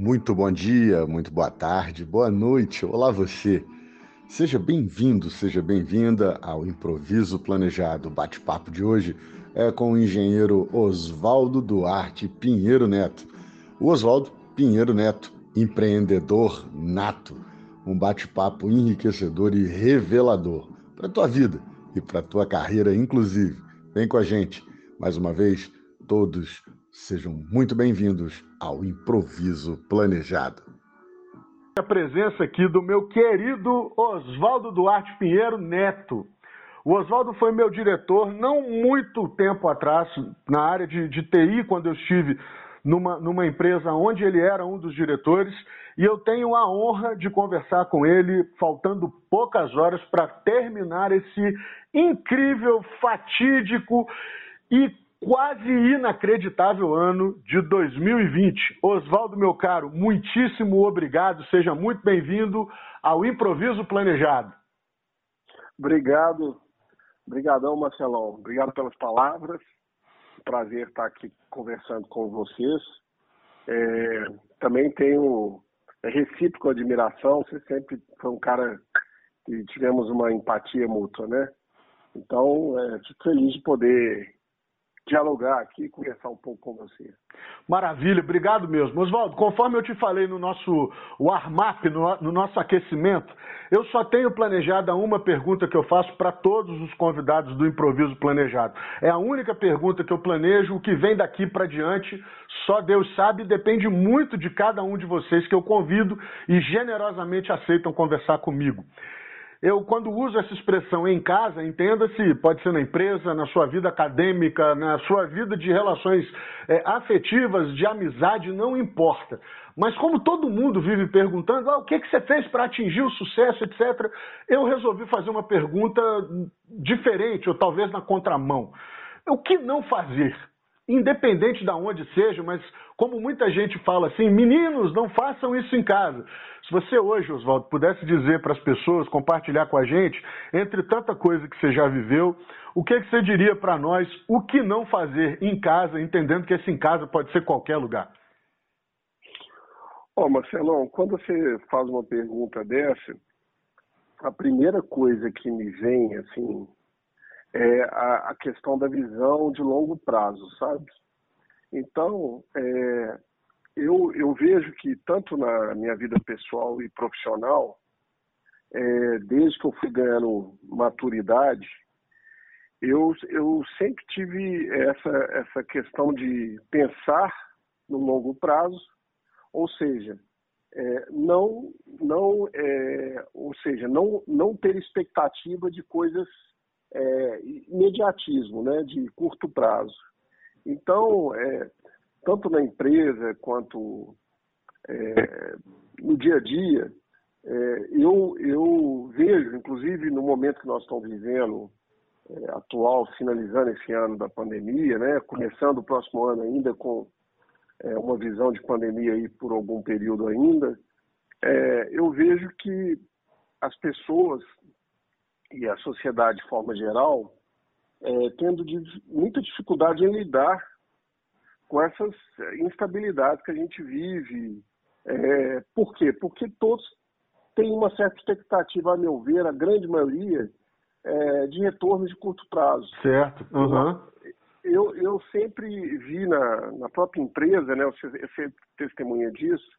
Muito bom dia, muito boa tarde, boa noite. Olá você. Seja bem-vindo, seja bem-vinda ao Improviso Planejado. O bate-papo de hoje é com o engenheiro Oswaldo Duarte Pinheiro Neto. O Oswaldo Pinheiro Neto, empreendedor nato. Um bate-papo enriquecedor e revelador para a tua vida e para a tua carreira, inclusive. Vem com a gente. Mais uma vez, todos sejam muito bem-vindos ao Improviso Planejado. A presença aqui do meu querido Oswaldo Duarte Pinheiro Neto. O Oswaldo foi meu diretor não muito tempo atrás, na área de, de TI, quando eu estive numa, numa empresa onde ele era um dos diretores, e eu tenho a honra de conversar com ele, faltando poucas horas para terminar esse incrível, fatídico e quase inacreditável ano de 2020. Oswaldo, meu caro, muitíssimo obrigado, seja muito bem-vindo ao Improviso Planejado. Obrigado, obrigadão, Marcelão. Obrigado pelas palavras. Prazer estar aqui conversando com vocês. É, também tenho é, recíproco admiração. Você sempre foi um cara que tivemos uma empatia mútua, né? Então, é, fico feliz de poder dialogar aqui e conversar um pouco com você. Maravilha, obrigado mesmo. Oswaldo, conforme eu te falei no nosso warm-up, no, no, nosso aquecimento, eu só tenho planejada uma pergunta que eu faço para todos os convidados do Improviso Planejado. É a única pergunta que eu planejo, o que vem daqui para diante, só Deus sabe, depende muito de cada um de vocês que eu convido e generosamente aceitam conversar comigo. Eu, quando uso essa expressão em casa, entenda-se, pode ser na empresa, na sua vida acadêmica, na sua vida de relações é, afetivas, de amizade, não importa. Mas como todo mundo vive perguntando, ah, o que, que você fez para atingir o sucesso, etc., eu resolvi fazer uma pergunta diferente, ou talvez na contramão. O que não fazer? Independente de onde seja, mas como muita gente fala assim, meninos, não façam isso em casa. Se você hoje, Oswaldo, pudesse dizer para as pessoas, compartilhar com a gente, entre tanta coisa que você já viveu, o que, que você diria para nós, o que não fazer em casa, entendendo que esse em casa pode ser qualquer lugar? Ó, oh, Marcelão, quando você faz uma pergunta dessa, a primeira coisa que me vem, assim, é a, a questão da visão de longo prazo, sabe? Então, é, eu, eu vejo que tanto na minha vida pessoal e profissional, é, desde que eu fui ganhando maturidade, eu, eu sempre tive essa, essa questão de pensar no longo prazo, ou seja, é, não, não, é, ou seja, não, não ter expectativa de coisas é, imediatismo, né, de curto prazo. Então, é, tanto na empresa quanto é, no dia a dia, é, eu, eu vejo, inclusive no momento que nós estamos vivendo, é, atual, finalizando esse ano da pandemia, né, começando o próximo ano ainda com é, uma visão de pandemia aí por algum período ainda, eu vejo que as pessoas e a sociedade de forma geral é, tendo muita dificuldade em lidar com essas instabilidades que a gente vive. É, por quê? Porque todos têm uma certa expectativa, a meu ver, a grande maioria, é, de retorno de curto prazo. Certo. Uhum. Eu, eu sempre vi na, na própria empresa, né, você, testemunha disso,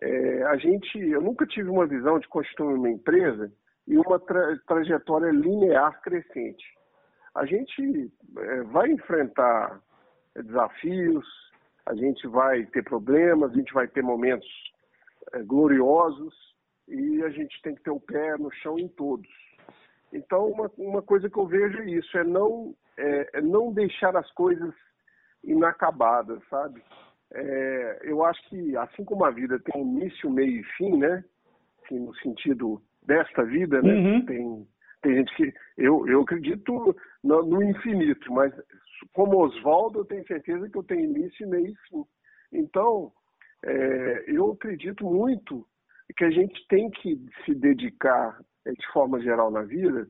é, a gente, eu nunca tive uma visão de constituir uma empresa e uma tra trajetória linear crescente. A gente é, vai enfrentar desafios, a gente vai ter problemas, a gente vai ter momentos é, gloriosos e a gente tem que ter o pé no chão em todos. Então, uma, uma coisa que eu vejo é isso, é não, é, é não deixar as coisas inacabadas, sabe? É, eu acho que, assim como a vida tem início, meio e fim, né? Assim, no sentido desta vida, né? Uhum. Tem, tem gente que. Eu, eu acredito no, no infinito, mas como Oswaldo, eu tenho certeza que eu tenho início, meio e fim. Então, é, eu acredito muito que a gente tem que se dedicar, é, de forma geral na vida,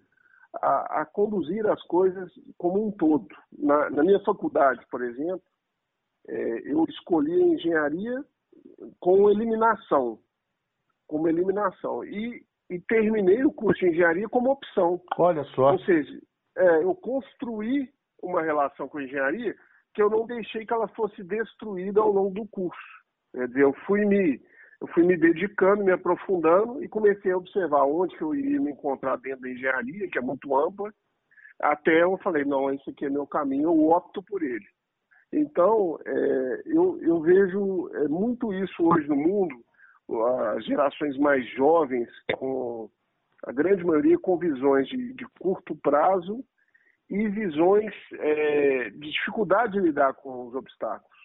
a, a conduzir as coisas como um todo. Na, na minha faculdade, por exemplo, é, eu escolhi a engenharia com eliminação. Como eliminação. E, e terminei o curso de engenharia como opção. Olha só. Ou seja, é, eu construí uma relação com a engenharia que eu não deixei que ela fosse destruída ao longo do curso. Quer dizer, eu fui me, eu fui me dedicando, me aprofundando e comecei a observar onde que eu iria me encontrar dentro da engenharia, que é muito ampla, até eu falei, não, esse aqui é meu caminho, eu opto por ele. Então, é, eu, eu vejo é, muito isso hoje no mundo, as gerações mais jovens, com a grande maioria com visões de, de curto prazo e visões é, de dificuldade de lidar com os obstáculos,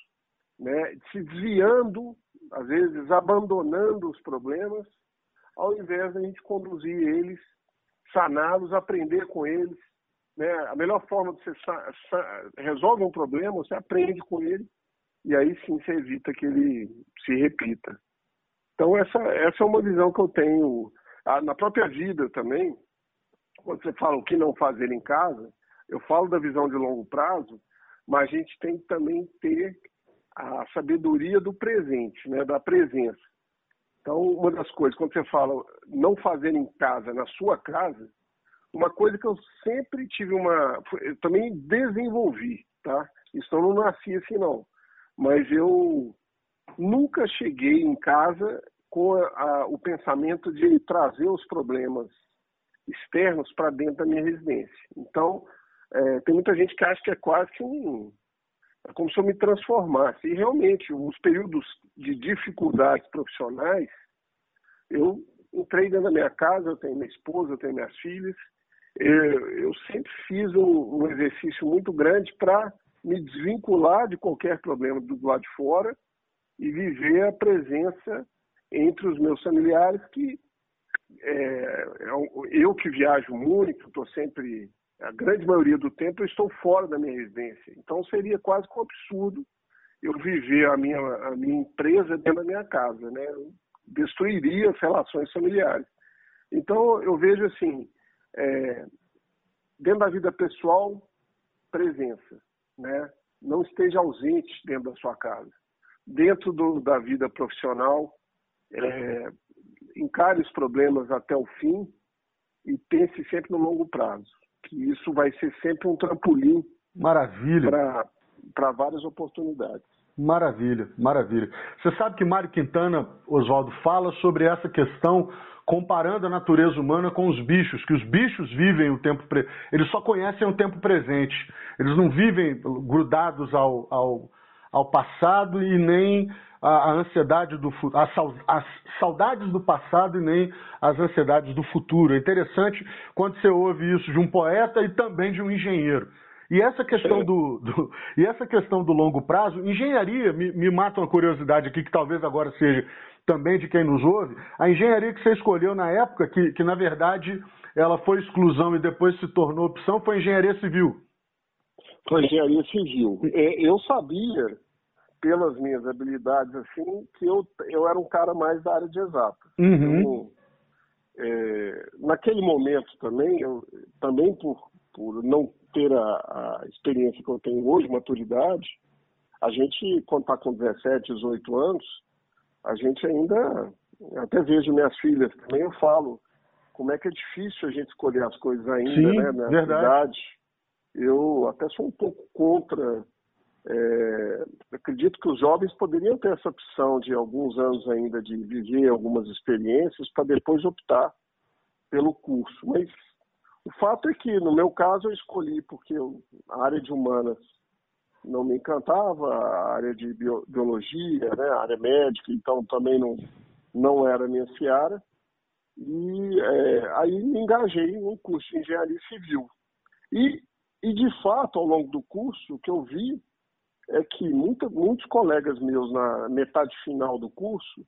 né? se desviando, às vezes abandonando os problemas, ao invés de a gente conduzir eles, saná-los, aprender com eles, né? A melhor forma de você resolve um problema, você aprende com ele e aí sim você evita que ele se repita. Então essa, essa é uma visão que eu tenho ah, na própria vida também. Quando você fala o que não fazer em casa, eu falo da visão de longo prazo, mas a gente tem que também ter a sabedoria do presente, né, da presença. Então, uma das coisas, quando você fala não fazer em casa, na sua casa, uma coisa que eu sempre tive uma. Eu também desenvolvi, tá? Isso eu não nasci assim, não. Mas eu nunca cheguei em casa com a, o pensamento de trazer os problemas externos para dentro da minha residência. Então, é, tem muita gente que acha que é quase que um. É como se eu me transformasse. E realmente, os períodos de dificuldades profissionais, eu entrei dentro da minha casa, eu tenho minha esposa, eu tenho minhas filhas, eu, sempre fiz um, um exercício muito grande para me desvincular de qualquer problema do lado de fora e viver a presença entre os meus familiares que é, eu que viajo muito, estou sempre, a grande maioria do tempo eu estou fora da minha residência. Então seria quase que um absurdo eu viver a minha, a minha empresa dentro da minha casa, né? Eu destruiria as relações familiares. Então eu vejo assim, é, dentro da vida pessoal, presença, né? Não esteja ausente dentro da sua casa. Dentro do, da vida profissional, é, encare os problemas até o fim e pense sempre no longo prazo, que isso vai ser sempre um trampolim Maravilha. para várias oportunidades. Maravilha, maravilha. Você sabe que Mário Quintana, Oswaldo, fala sobre essa questão comparando a natureza humana com os bichos, que os bichos vivem o tempo pre... eles só conhecem o tempo presente, eles não vivem grudados ao, ao, ao passado e nem a, ansiedade do as saudades do passado e nem as ansiedades do futuro. É interessante quando você ouve isso de um poeta e também de um engenheiro. E essa questão do, do, e essa questão do longo prazo, engenharia me, me mata uma curiosidade aqui que talvez agora seja também de quem nos ouve, a engenharia que você escolheu na época, que, que na verdade ela foi exclusão e depois se tornou opção, foi engenharia civil. Foi engenharia civil. É, eu sabia, pelas minhas habilidades, assim, que eu, eu era um cara mais da área de exata. Uhum. Então, é, naquele momento também, eu, também por, por não ter a, a experiência que eu tenho hoje, maturidade, a gente, quando está com 17, 18 anos, a gente ainda, até vejo minhas filhas também, eu falo, como é que é difícil a gente escolher as coisas ainda, Sim, né, na verdade. Eu até sou um pouco contra, é, acredito que os jovens poderiam ter essa opção de alguns anos ainda de viver algumas experiências para depois optar pelo curso, mas o fato é que, no meu caso, eu escolhi porque a área de humanas não me encantava, a área de biologia, né, a área médica, então também não, não era minha seara. E é, aí me engajei no curso de engenharia civil. E, e, de fato, ao longo do curso, o que eu vi é que muita, muitos colegas meus na metade final do curso,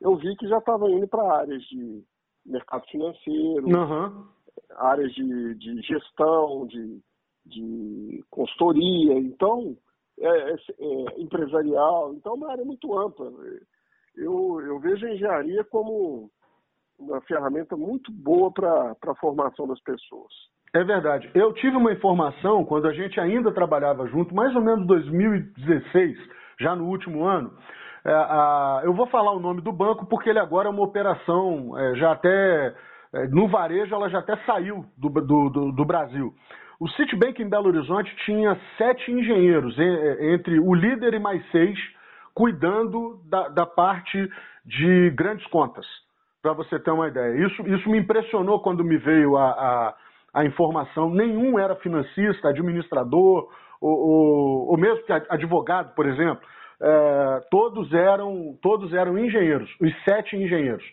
eu vi que já estavam indo para áreas de mercado financeiro, uhum. áreas de, de gestão, de de consultoria, então, é, é, é, empresarial, então é uma área muito ampla. Eu, eu vejo a engenharia como uma ferramenta muito boa para a formação das pessoas. É verdade. Eu tive uma informação quando a gente ainda trabalhava junto, mais ou menos 2016, já no último ano, É, a, eu vou falar o nome do banco porque ele agora é uma operação é, já até é, no varejo ela já até saiu do, do, do, do Brasil. O Citibank em Belo Horizonte tinha sete engenheiros, entre o líder e mais seis, cuidando da, da parte de grandes contas, para você ter uma ideia. Isso, isso me impressionou quando me veio a, a, a informação. Nenhum era financista, administrador, ou, ou, ou mesmo advogado, por exemplo. É, todos, eram, todos eram engenheiros, os sete engenheiros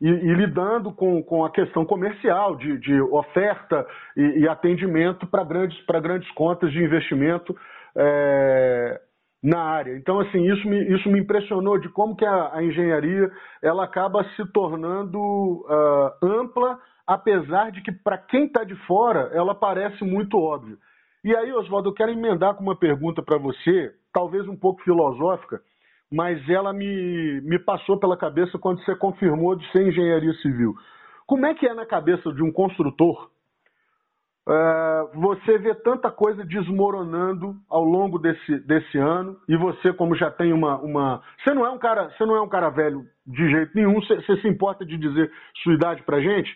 e, e lidando com, com a questão comercial, de, de oferta e, e atendimento para grandes, grandes contas de investimento é, na área. Então, assim, isso me, isso me impressionou de como que a, a engenharia ela acaba se tornando uh, ampla, apesar de que, para quem está de fora, ela parece muito óbvia. E aí, Oswaldo, eu quero emendar com uma pergunta para você, talvez um pouco filosófica, mas ela me, me passou pela cabeça quando você confirmou de ser engenharia civil. Como é que é na cabeça de um construtor é, você vê tanta coisa desmoronando ao longo desse, desse ano e você como já tem uma, uma você não é um cara você não é um cara velho de jeito nenhum você, você se importa de dizer sua idade para gente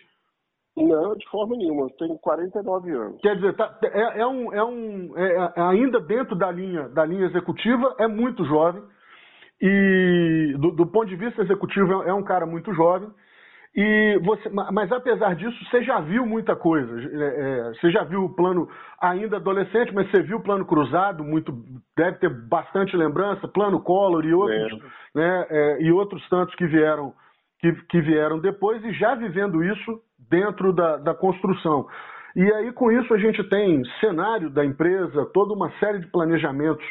não de forma nenhuma eu tenho 49 anos quer dizer tá, é, é, um é um é, é ainda dentro da linha da linha executiva é muito jovem e do, do ponto de vista executivo é, é um cara muito jovem. E você, mas apesar disso, você já viu muita coisa. É, é, você já viu o plano ainda adolescente, mas você viu o plano cruzado, muito deve ter bastante lembrança, plano Collor e outros, né, é, e outros tantos que vieram que, que, vieram depois e já vivendo isso dentro da, da construção. E aí com isso a gente tem cenário da empresa, toda uma série de planejamentos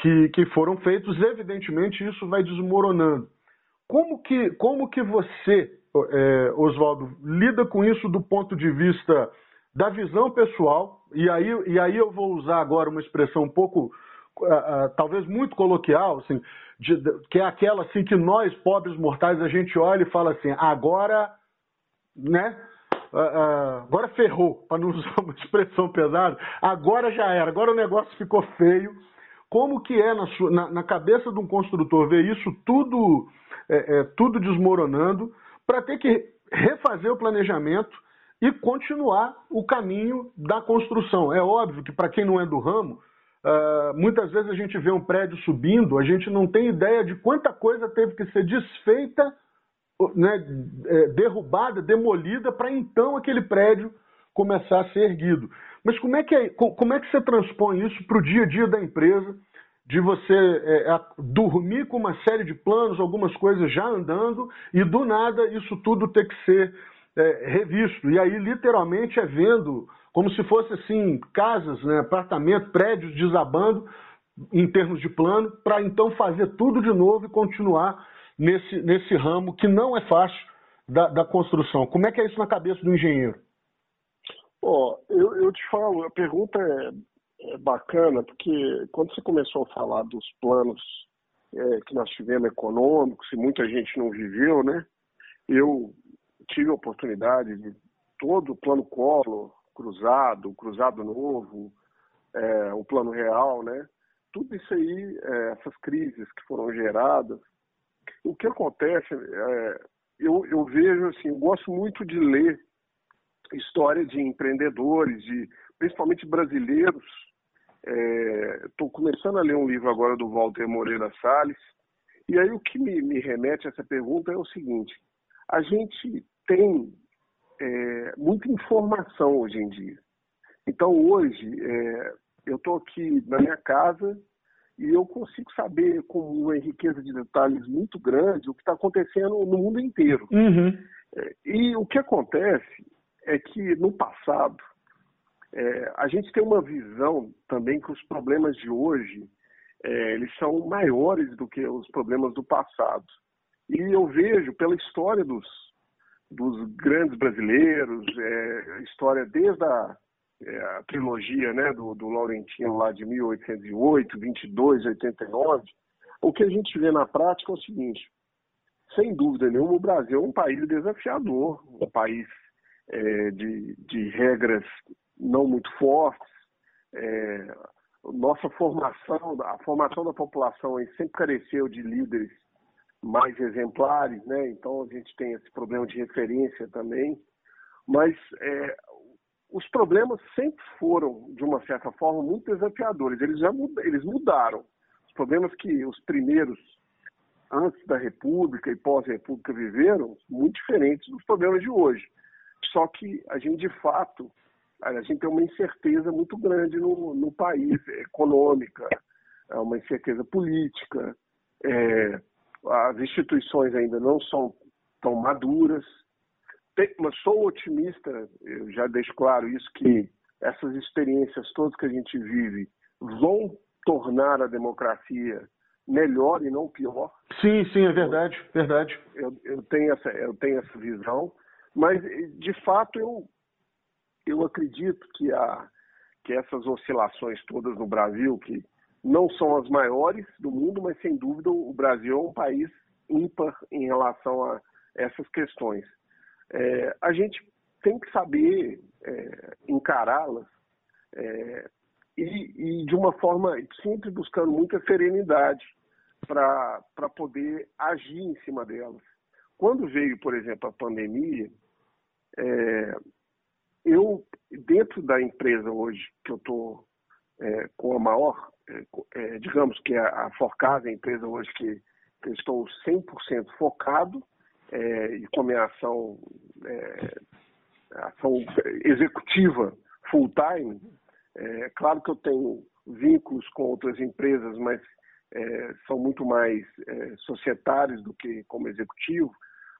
que, que foram feitos, evidentemente isso vai desmoronando. Como que, como que você, é, Oswaldo, lida com isso do ponto de vista da visão pessoal? E aí, e aí eu vou usar agora uma expressão um pouco, uh, uh, talvez muito coloquial, assim, de, de, que é aquela assim que nós, pobres mortais, a gente olha e fala assim, agora, né? Uh, agora ferrou, para não usar uma expressão pesada, agora já era, agora o negócio ficou feio como que é na, sua, na, na cabeça de um construtor ver isso tudo, é, é, tudo desmoronando para ter que refazer o planejamento e continuar o caminho da construção. É óbvio que para quem não é do ramo, uh, muitas vezes a gente vê um prédio subindo, a gente não tem ideia de quanta coisa teve que ser desfeita, né, é, derrubada, demolida, para então aquele prédio começar a ser erguido. Mas como é que, é, como é que você transpõe isso para o dia a dia da empresa, de você é, dormir com uma série de planos, algumas coisas já andando, e do nada isso tudo ter que ser é, revisto. E aí, literalmente, é vendo como se fosse assim, casas, né, apartamentos, prédios desabando em termos de plano, para então fazer tudo de novo e continuar nesse, nesse ramo que não é fácil da, da construção. Como é que é isso na cabeça do engenheiro? Ó, oh, eu, eu te falo, a pergunta é, é, bacana, porque quando você começou a falar dos planos é, que nós tivemos econômicos, e muita gente não viveu, né? Eu tive a oportunidade de todo o plano Collor, cruzado, cruzado novo, é, o plano real, né? Tudo isso aí, é, essas crises que foram geradas, o que acontece, é, eu, eu vejo assim, eu gosto muito de ler história de empreendedores, de principalmente brasileiros. Estou é, começando a ler um livro agora do Walter Moreira Salles. E aí o que me, me remete a essa pergunta é o seguinte: a gente tem é, muita informação hoje em dia. Então hoje é, eu estou aqui na minha casa e eu consigo saber com uma riqueza de detalhes muito grande o que está acontecendo no mundo inteiro. Uhum. É, e o que acontece é que no passado é, a gente tem uma visão também que os problemas de hoje é, eles são maiores do que os problemas do passado. E eu vejo pela história dos, dos grandes brasileiros, é, história desde a, é, a trilogia né, do, do Laurentino lá de 1808, 22, 89, o que a gente vê na prática é o seguinte, sem dúvida nenhuma, o Brasil é um país desafiador, um país é, de, de regras não muito fortes. É, nossa formação, a formação da população sempre careceu de líderes mais exemplares, né? Então a gente tem esse problema de referência também. Mas é, os problemas sempre foram, de uma certa forma, muito desafiadores. Eles já eles mudaram. Os problemas que os primeiros, antes da República e pós-República, viveram, muito diferentes dos problemas de hoje. Só que a gente, de fato, a gente tem uma incerteza muito grande no, no país, econômica, é uma incerteza política, é, as instituições ainda não são tão maduras, mas sou otimista, eu já deixo claro isso, que essas experiências todas que a gente vive vão tornar a democracia melhor e não pior. Sim, sim, é verdade, verdade. Eu, eu, tenho, essa, eu tenho essa visão, mas de fato eu, eu acredito que, a, que essas oscilações todas no Brasil, que não são as maiores do mundo, mas sem dúvida o Brasil é um país ímpar em relação a essas questões é, a gente tem que saber é, encará-las é, e, e, de uma forma sempre buscando muita serenidade para poder agir em cima delas. Quando veio, por exemplo, a pandemia, é, eu, dentro da empresa hoje que eu estou é, com a maior, é, digamos que a, a Forcasa a empresa hoje que, que eu estou 100% focado é, e com a minha ação, é, ação executiva full-time, é claro que eu tenho vínculos com outras empresas, mas é, são muito mais é, societários do que como executivo.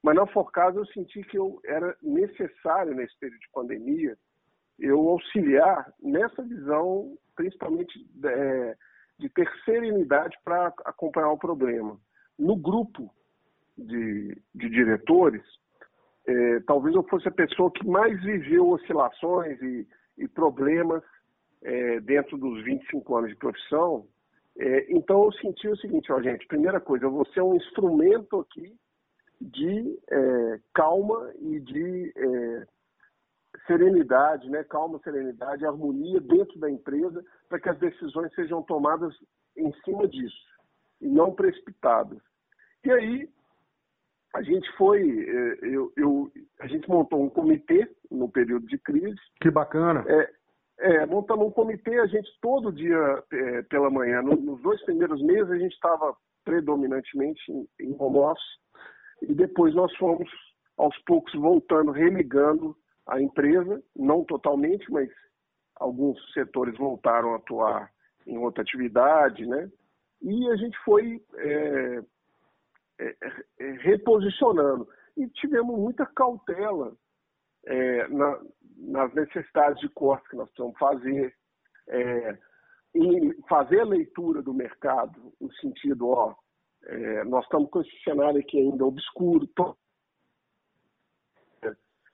Mas na Forcasa eu senti que eu era necessário nesse período de pandemia eu auxiliar nessa visão, principalmente é, de ter serenidade para acompanhar o problema. No grupo de, de diretores, é, talvez eu fosse a pessoa que mais viveu oscilações e, e problemas é, dentro dos 25 anos de profissão. É, então eu senti o seguinte, ó, gente, primeira coisa, você é um instrumento aqui de é, calma e de é, serenidade, né? calma, serenidade, harmonia dentro da empresa para que as decisões sejam tomadas em cima disso e não precipitadas. E aí a gente foi, é, eu, eu, a gente montou um comitê no período de crise. Que bacana. É, é montamos um comitê, a gente todo dia é, pela manhã, no, nos dois primeiros meses a gente estava predominantemente em, em home office, e depois nós fomos aos poucos voltando, religando a empresa, não totalmente, mas alguns setores voltaram a atuar em outra atividade, né? E a gente foi é, reposicionando. E tivemos muita cautela é, na, nas necessidades de corte que nós precisamos fazer, é, em fazer a leitura do mercado, no sentido, ó, é, nós estamos com esse cenário aqui ainda obscuro,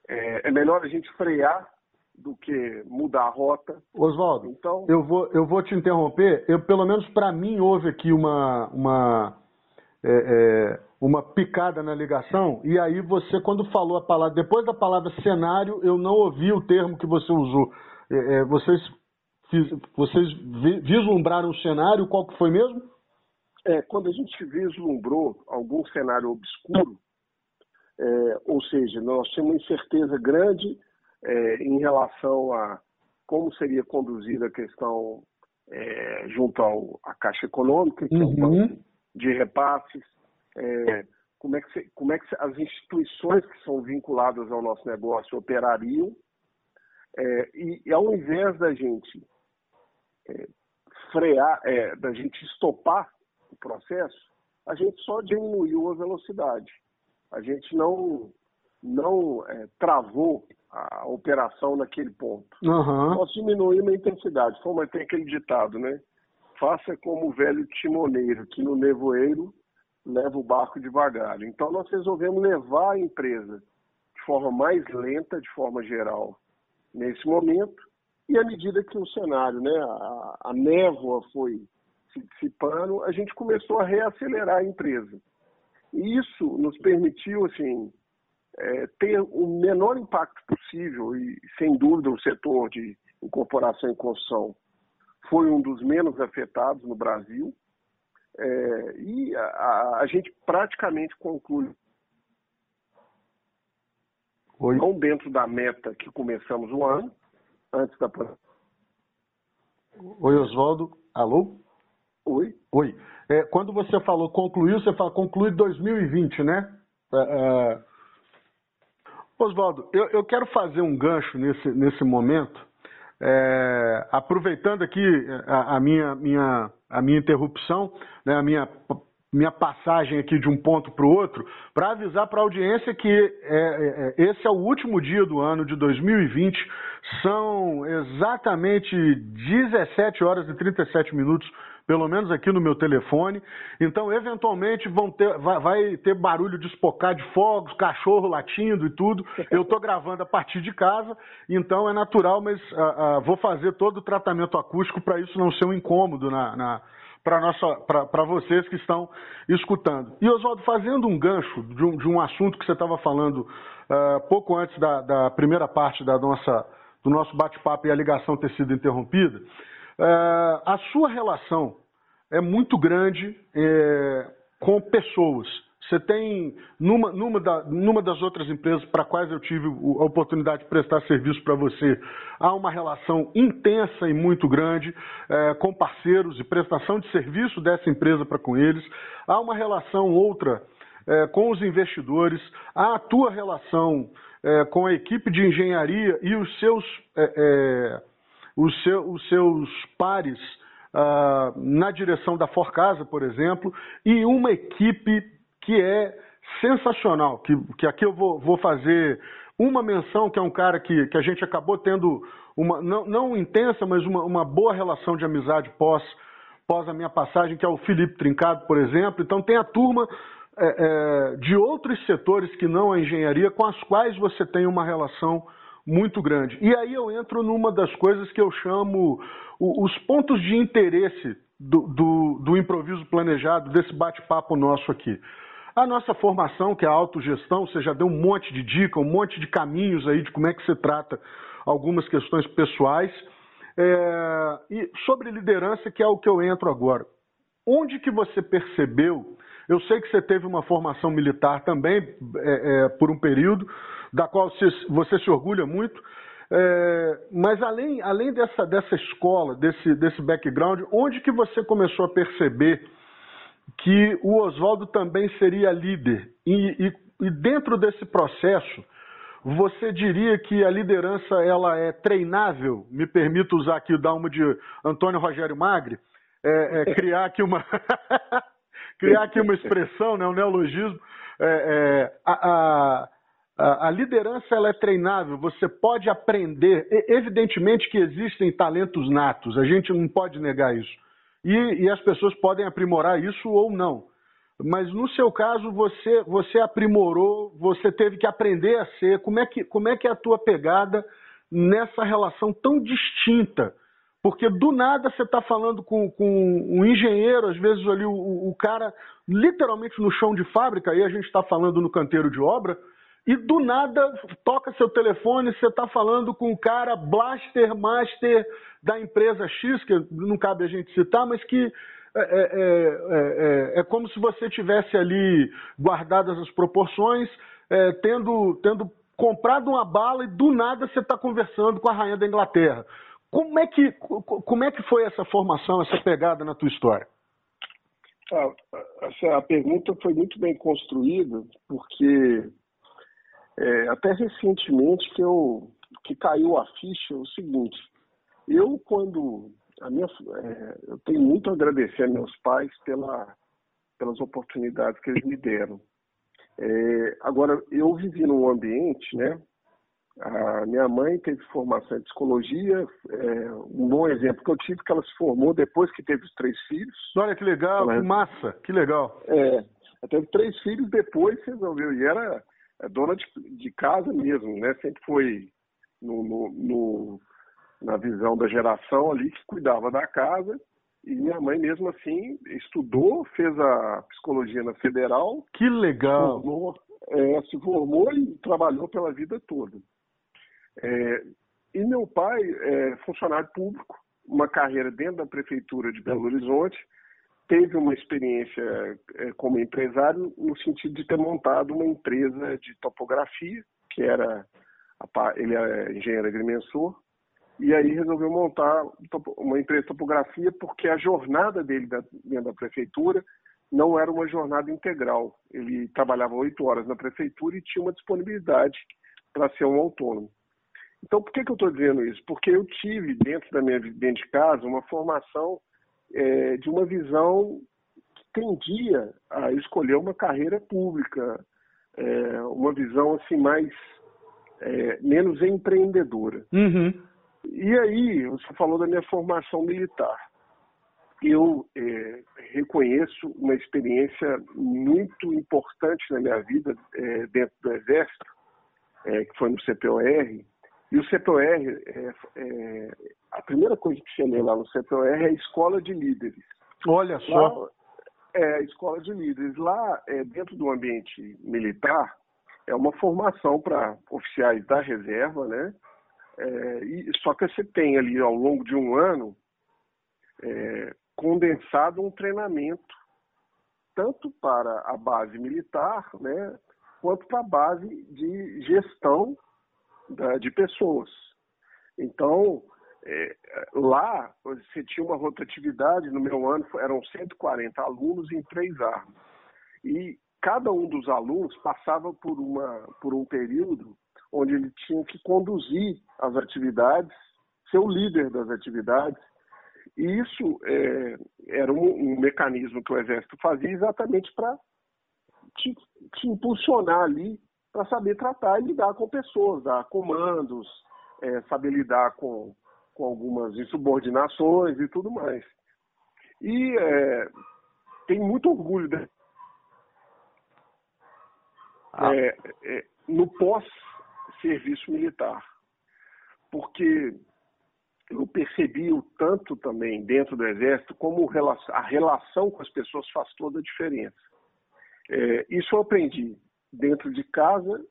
é, é melhor a gente frear do que mudar a rota. Oswaldo, então, eu, vou, eu vou te interromper. Eu, pelo menos para mim, houve aqui uma, uma, é, é, uma picada na ligação, e aí você, quando falou a palavra, depois da palavra cenário, eu não ouvi o termo que você usou. É, é vocês, vocês vislumbraram o cenário, qual que foi mesmo? É, quando a gente vislumbrou algum cenário obscuro, é, ou seja, nós tínhamos uma incerteza grande é, em relação a como seria conduzida a questão junto ao, à Caixa Econômica, que uhum. é um banco de repasses, é, como, é que, como é que as instituições que são vinculadas ao nosso negócio operariam, é, e, e, ao invés da gente é, frear, é, da gente estopar o processo, a gente só diminuiu a velocidade. A gente não, não é, travou a operação naquele ponto. Uhum. Nós diminuímos a intensidade. Como tem aquele ditado, né? Faça como o velho timoneiro, que no nevoeiro leva o barco devagar. Então nós resolvemos levar a empresa de forma mais lenta, de forma geral, nesse momento, e à medida que o cenário, né, a, a névoa foi se dissipando, a gente começou a reacelerar a empresa. E isso nos permitiu, assim, é, ter o menor impacto possível, e sem dúvida o setor de incorporação e construção foi um dos menos afetados no Brasil. É, e a, a, gente praticamente conclui Oi. não dentro da meta que começamos o ano, antes da pandemia. Oi, Oswaldo. Alô? Oi. Oi. É, quando você falou concluiu, você fala conclui 2020, né? É, é... Oswaldo, eu, eu, quero fazer um gancho nesse, nesse momento, é, aproveitando aqui a, a, minha, minha, a minha interrupção, né, a minha minha passagem aqui de um ponto para o outro, para avisar para a audiência que é, é, é, esse é o último dia do ano de 2020, são exatamente 17 horas e 37 minutos, pelo menos aqui no meu telefone. Então, eventualmente, vão ter, vai, vai ter barulho de espocar de fogos, cachorro latindo e tudo. Eu estou gravando a partir de casa, então é natural, mas uh, uh, vou fazer todo o tratamento acústico para isso não ser um incômodo na, na para vocês que estão escutando. E, Oswaldo, fazendo um gancho de um, de um assunto que você estava falando uh, pouco antes da, da, primeira parte da nossa, do nosso bate-papo e a ligação ter sido interrompida, a sua relação é muito grande uh, com pessoas. Você tem, numa, numa, da, numa das outras empresas para quais eu tive a oportunidade de prestar serviço para você, há uma relação intensa e muito grande é, com parceiros e prestação de serviço dessa empresa para com eles. Há uma relação outra é, com os investidores, há a tua relação é, com a equipe de engenharia e os seus, é, é, os, seu, os seus pares uh, na direção da Forcasa, por exemplo, e uma equipe que é sensacional, que, que aqui eu vou, vou fazer uma menção, que é um cara que, que a gente acabou tendo uma, não, não intensa, mas uma, uma boa relação de amizade pós, pós a minha passagem, que é o Felipe Trincado, por exemplo. Então tem a turma é, é, de outros setores que não a engenharia, com as quais você tem uma relação muito grande. E aí eu entro numa das coisas que eu chamo os pontos de interesse do, do, do improviso planejado, desse bate-papo nosso aqui. A nossa formação, que é a autogestão, você já deu um monte de dica, um monte de caminhos aí de como é que você trata algumas questões pessoais. É, e sobre liderança, que é o que eu entro agora. Onde que você percebeu? Eu sei que você teve uma formação militar também, é, é, por um período, da qual você, você se orgulha muito. É, mas além, além dessa, dessa escola, desse, desse background, onde que você começou a perceber que o Oswaldo também seria líder. E, e, e, dentro desse processo, você diria que a liderança ela é treinável? Me permito usar aqui o dalmo de Antônio Rogério Magri, é, é, criar aqui uma criar aqui uma expressão, né, um neologismo. É, é a, a, a, liderança ela é treinável, você pode aprender. Evidentemente que existem talentos natos, a gente não pode negar isso. E, e as pessoas podem aprimorar isso ou não. Mas no seu caso, você, você aprimorou, você teve que aprender a ser. Como é que, como é, que é a tua pegada nessa relação tão distinta? Porque do nada você está falando com, com, um engenheiro, às vezes ali o, o cara literalmente no chão de fábrica, aí a gente está falando no canteiro de obra, e do nada toca seu telefone, você está falando com o cara blaster master da empresa X, que não cabe a gente citar, mas que é, é, é, é, é como se você tivesse ali guardadas as proporções, é, tendo, tendo comprado uma bala e do nada você está conversando com a rainha da Inglaterra. Como é, que, como é que foi essa formação, essa pegada na tua história? Ah, a pergunta foi muito bem construída, porque é, até recentemente que eu que caiu a ficha o seguinte. Eu quando a minha é, eu tenho muito a agradecer a meus pais pela pelas oportunidades que eles me deram. É, agora eu vivi num ambiente, né? A minha mãe teve formação em psicologia, é, um bom exemplo que eu tive que ela se formou depois que teve os três filhos. Olha que legal, ela, que massa, que legal. É, ela teve três filhos depois resolveu e era é dona de, de casa mesmo, né? Sempre foi no, no, no, na visão da geração ali que cuidava da casa. E minha mãe, mesmo assim, estudou, fez a psicologia na Federal. Que legal! Formou, é, se formou e trabalhou pela vida toda. É, e meu pai é funcionário público uma carreira dentro da prefeitura de Belo Horizonte, teve uma experiência é, como empresário no sentido de ter montado uma empresa de topografia, que era ele é engenheiro agrimensor, e aí resolveu montar uma empresa de topografia porque a jornada dele dentro da prefeitura não era uma jornada integral. Ele trabalhava oito horas na prefeitura e tinha uma disponibilidade para ser um autônomo. Então, por que, que eu estou dizendo isso? Porque eu tive dentro da minha dentro de casa uma formação é, de uma visão que tendia a escolher uma carreira pública, é, uma visão assim mais é, menos empreendedora. Uhum. E aí, você falou da minha formação militar. Eu é, reconheço uma experiência muito importante na minha vida é, dentro do Exército, é, que foi no CPOR. E o CPOR, é, é, a primeira coisa que você lê lá no CPOR é a Escola de Líderes. Olha só. Lá, é a Escola de Líderes. Lá, é, dentro do ambiente militar, é uma formação para oficiais da reserva, né? É, e, só que você tem ali ao longo de um ano é, condensado um treinamento tanto para a base militar, né, quanto para a base de gestão de pessoas. Então, é, lá você tinha uma rotatividade, no meu ano eram 140 alunos em três armas. E cada um dos alunos passava por, uma, por um período onde ele tinha que conduzir as atividades, ser o líder das atividades. E isso é, era um, um, mecanismo que o Exército fazia exatamente para te, te, impulsionar ali para saber tratar e lidar com pessoas, dar comandos, é, saber lidar com, com algumas insubordinações e tudo mais. E é, tem muito orgulho ah. é, é, no pós-serviço militar, porque eu percebi o tanto também dentro do Exército como a relação com as pessoas faz toda a diferença. É, isso eu aprendi dentro de casa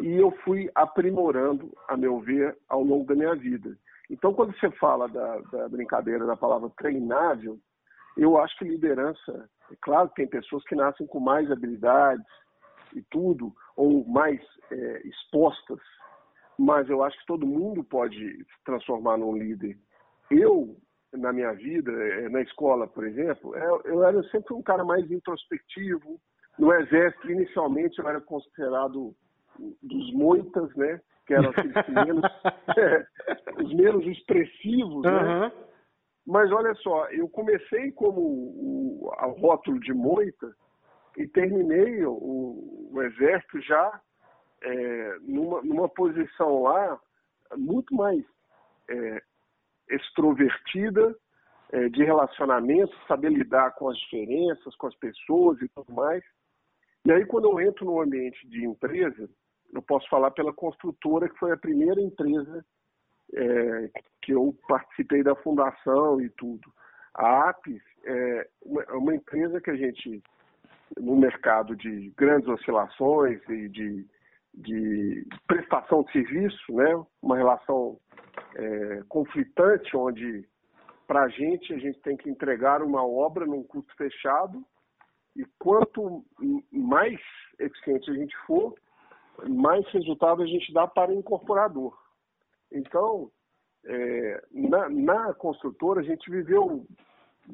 e eu fui aprimorando, a meu ver, ao longo da minha vida. Então, quando você fala da, da brincadeira da palavra treinável, eu acho que liderança é claro que tem pessoas que nascem com mais habilidades e tudo, ou mais é, expostas, mas eu acho que todo mundo pode se transformar num líder. Eu, na minha vida, é, na escola, por exemplo, é, eu era sempre um cara mais introspectivo. No exército, inicialmente, eu era considerado dos moitas, né? Que eram aqueles menos, é, os menos expressivos, uhum. né? Mas olha só, eu comecei como o, a rótulo de moita e terminei o, o exército já é, numa, numa posição lá muito mais é, extrovertida, é, de relacionamento, saber lidar com as diferenças, com as pessoas e tudo mais. E aí, quando eu entro no ambiente de empresa, eu posso falar pela construtora, que foi a primeira empresa é, que eu participei da fundação e tudo. A APIS é uma, é uma empresa que a gente, no mercado de grandes oscilações e de, de prestação de serviço, né, uma relação é, conflitante, onde para a gente a gente tem que entregar uma obra num custo fechado e quanto mais eficiente a gente for, mais resultado a gente dá para o incorporador. Então, é, na, na, construtora, a gente viveu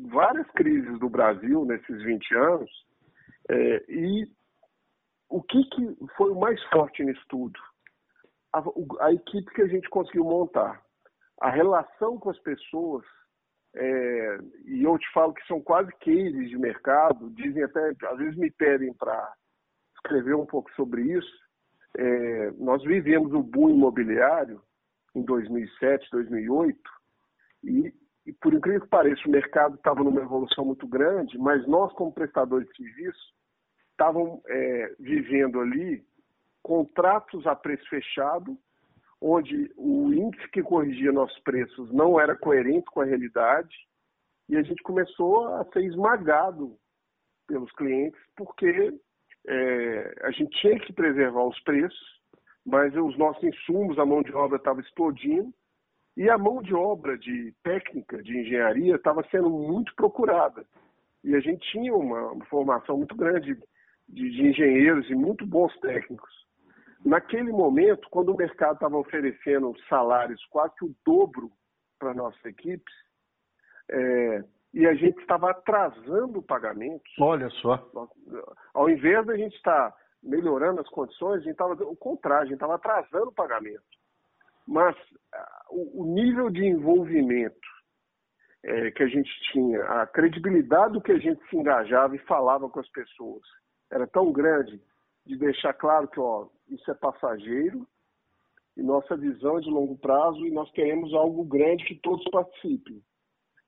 várias crises do Brasil nesses 20 anos, é, e o que, que foi o mais forte nisso tudo? A, a, equipe que a gente conseguiu montar, a relação com as pessoas, é, e eu te falo que são quase cases de mercado, dizem até, às vezes me pedem para escrever um pouco sobre isso. É, nós vivemos o boom imobiliário em 2007, 2008, e, e por incrível que pareça, o mercado estava numa evolução muito grande, mas nós, como prestadores de serviço, estavam é, vivendo ali contratos a preço fechado, onde o índice que corrigia nossos preços não era coerente com a realidade, e a gente começou a ser esmagado pelos clientes, porque é, a gente tinha que preservar os preços, mas os nossos insumos, a mão de obra estava explodindo E a mão de obra de técnica, de engenharia, estava sendo muito procurada. E a gente tinha uma, formação muito grande de, de engenheiros e muito bons técnicos. Naquele momento, quando o mercado estava oferecendo salários quase que o dobro para nossas equipes, é, e a gente estava atrasando pagamentos. Olha só. Ao invés da gente estar melhorando as condições, a gente estava o contrário, a gente estava atrasando o pagamento. Mas o, o nível de envolvimento é, que a gente tinha, a credibilidade do que a gente se engajava e falava com as pessoas, era tão grande de deixar claro que ó, isso é passageiro e nossa visão é de longo prazo e nós queremos algo grande que todos participem.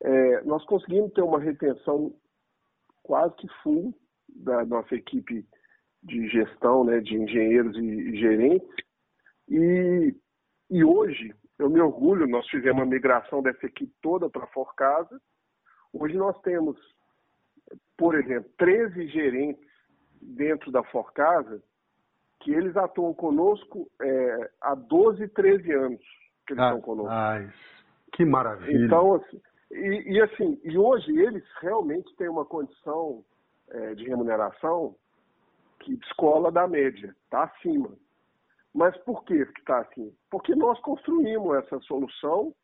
É, nós conseguimos ter uma retenção quase que full da nossa equipe de gestão, né, de engenheiros e gerentes. E, e hoje, eu me orgulho, nós fizemos uma migração dessa equipe toda para Forcasa. Hoje nós temos, por exemplo, 13 gerentes dentro da Forcasa que eles atuam conosco é, há 12, 13 anos que eles ah, estão conosco. Ai, que maravilha. Então, assim, e, e, assim, e hoje eles realmente têm uma condição é, de remuneração que escola da média, está acima. Mas por que está assim? Porque nós construímos essa solução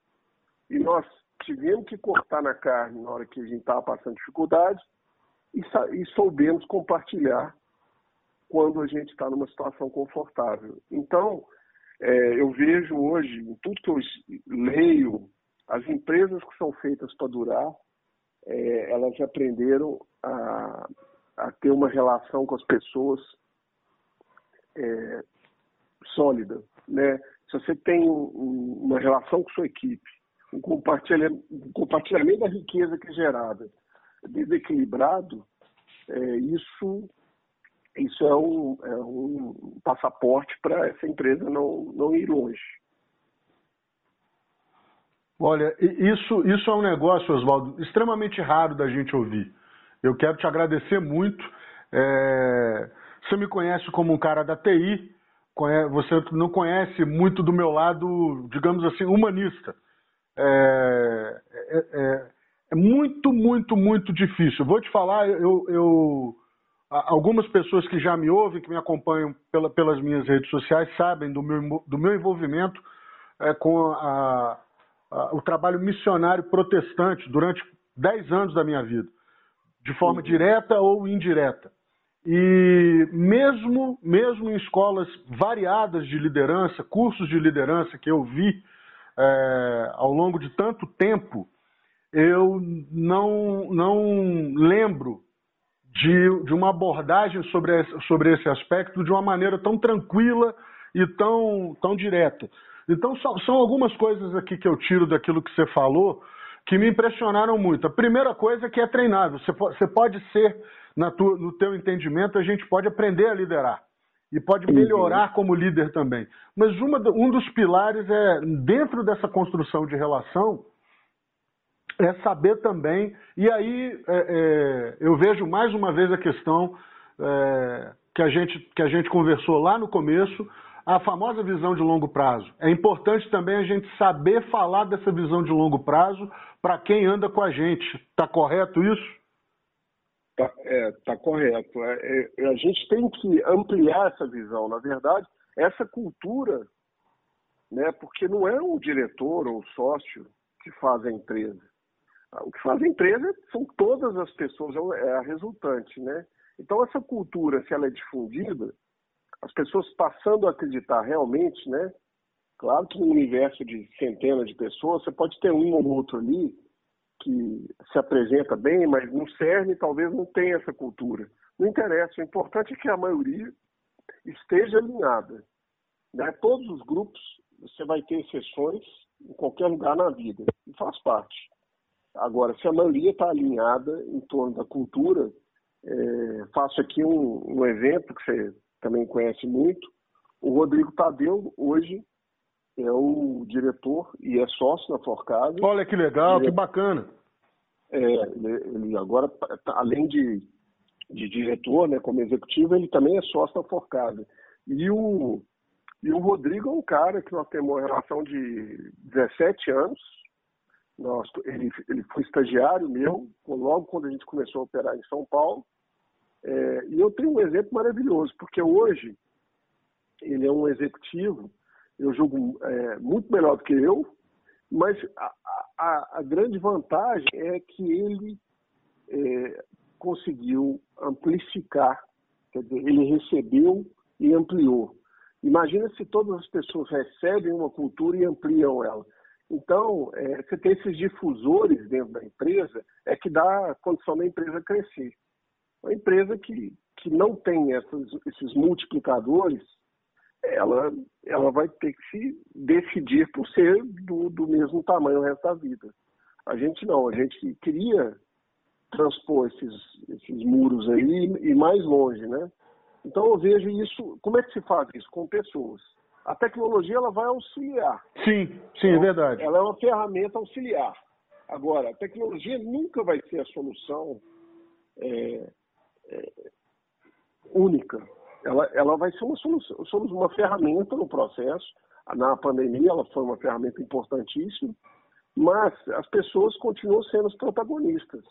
e nós tivemos que cortar na carne na hora que a gente estava passando dificuldade e, soubemos compartilhar quando a gente está numa situação confortável. Então, é, eu vejo hoje, em tudo que eu leio, as empresas que são feitas para durar, é, elas aprenderam a, a, ter uma relação com as pessoas é, sólida. Né? Se você tem um, uma relação com sua equipe, um compartilhamento, um compartilhamento da riqueza que é gerada desequilibrado, é, isso, isso é um, é um passaporte para essa empresa não, não ir longe. Olha, isso, isso é um negócio, Oswaldo, extremamente raro da gente ouvir. Eu quero te agradecer muito. É... Você me conhece como um cara da TI, você não conhece muito do meu lado, digamos assim, humanista. É, é, é, muito, muito, muito difícil. Vou te falar, eu, eu, algumas pessoas que já me ouvem, que me acompanham pela, pelas minhas redes sociais, sabem do meu, do meu envolvimento é, com a, a, o trabalho missionário protestante durante 10 anos da minha vida, de forma uhum. direta ou indireta. E mesmo, mesmo em escolas variadas de liderança, cursos de liderança que eu vi é, ao longo de tanto tempo, eu não, não lembro de, de uma abordagem sobre, sobre esse aspecto de uma maneira tão tranquila e tão, tão direta. Então, são, algumas coisas aqui que eu tiro daquilo que você falou que me impressionaram muito. A primeira coisa é que é treinável. Você, você pode ser tua, no teu entendimento, a gente pode aprender a liderar e pode uhum. melhorar como líder também. Mas uma, um dos pilares é, dentro dessa construção de relação, é saber também, e aí é, é, eu vejo mais uma vez a questão é, que, a gente, que a gente conversou lá no começo, a famosa visão de longo prazo. É importante também a gente saber falar dessa visão de longo prazo para quem anda com a gente. Está correto isso? Tá, é, tá correto. É, é, a gente tem que ampliar essa visão. Na verdade, essa cultura, né, porque não é o diretor ou o sócio que faz a empresa. O que faz a empresa são todas as pessoas, é, é a resultante, né? Então essa cultura, se ela é difundida, as pessoas passando a acreditar realmente, né? Claro que no universo de centenas de pessoas, você pode ter um ou outro ali que se apresenta bem, mas no CERN talvez não tenha essa cultura. Não interessa, o importante é que a maioria esteja alinhada. Né? Todos os grupos, você vai ter exceções em qualquer lugar na vida, e faz parte. Agora, se a maioria está alinhada em torno da cultura, é, faço aqui um, um evento que você também conhece muito. O Rodrigo Tadeu, hoje, é o diretor e é sócio na Forcasa. Olha que legal, ele, que bacana. É, ele, agora, tá, além de, de diretor, né, como executivo, ele também é sócio da Forcasa. E o, E o Rodrigo é um cara que nós temos uma relação de 17 anos. Nós, ele, ele foi estagiário meu, logo quando a gente começou a operar em São Paulo. É, e eu tenho um exemplo maravilhoso, porque hoje ele é um executivo, eu julgo é, muito melhor do que eu, mas a, a, a grande vantagem é que ele é, conseguiu amplificar, quer dizer, ele recebeu e ampliou. Imagina se todas as pessoas recebem uma cultura e ampliam ela. Então, é, você tem esses difusores dentro da empresa, é que dá condição da empresa crescer. Uma empresa que, que não tem essas, esses multiplicadores, ela, ela vai ter que se decidir por ser do, do mesmo tamanho o resto da vida. A gente não, a gente queria transpor esses, esses muros aí e mais longe, né? Então eu vejo isso, como é que se faz isso? Com pessoas. A tecnologia ela vai auxiliar. Sim, sim, é verdade. Ela é uma ferramenta auxiliar. Agora, a tecnologia nunca vai ser a solução é, é, única. Ela, ela vai ser uma solução, uma ferramenta no processo. Na pandemia ela foi uma ferramenta importantíssima, mas as pessoas continuam sendo os protagonistas.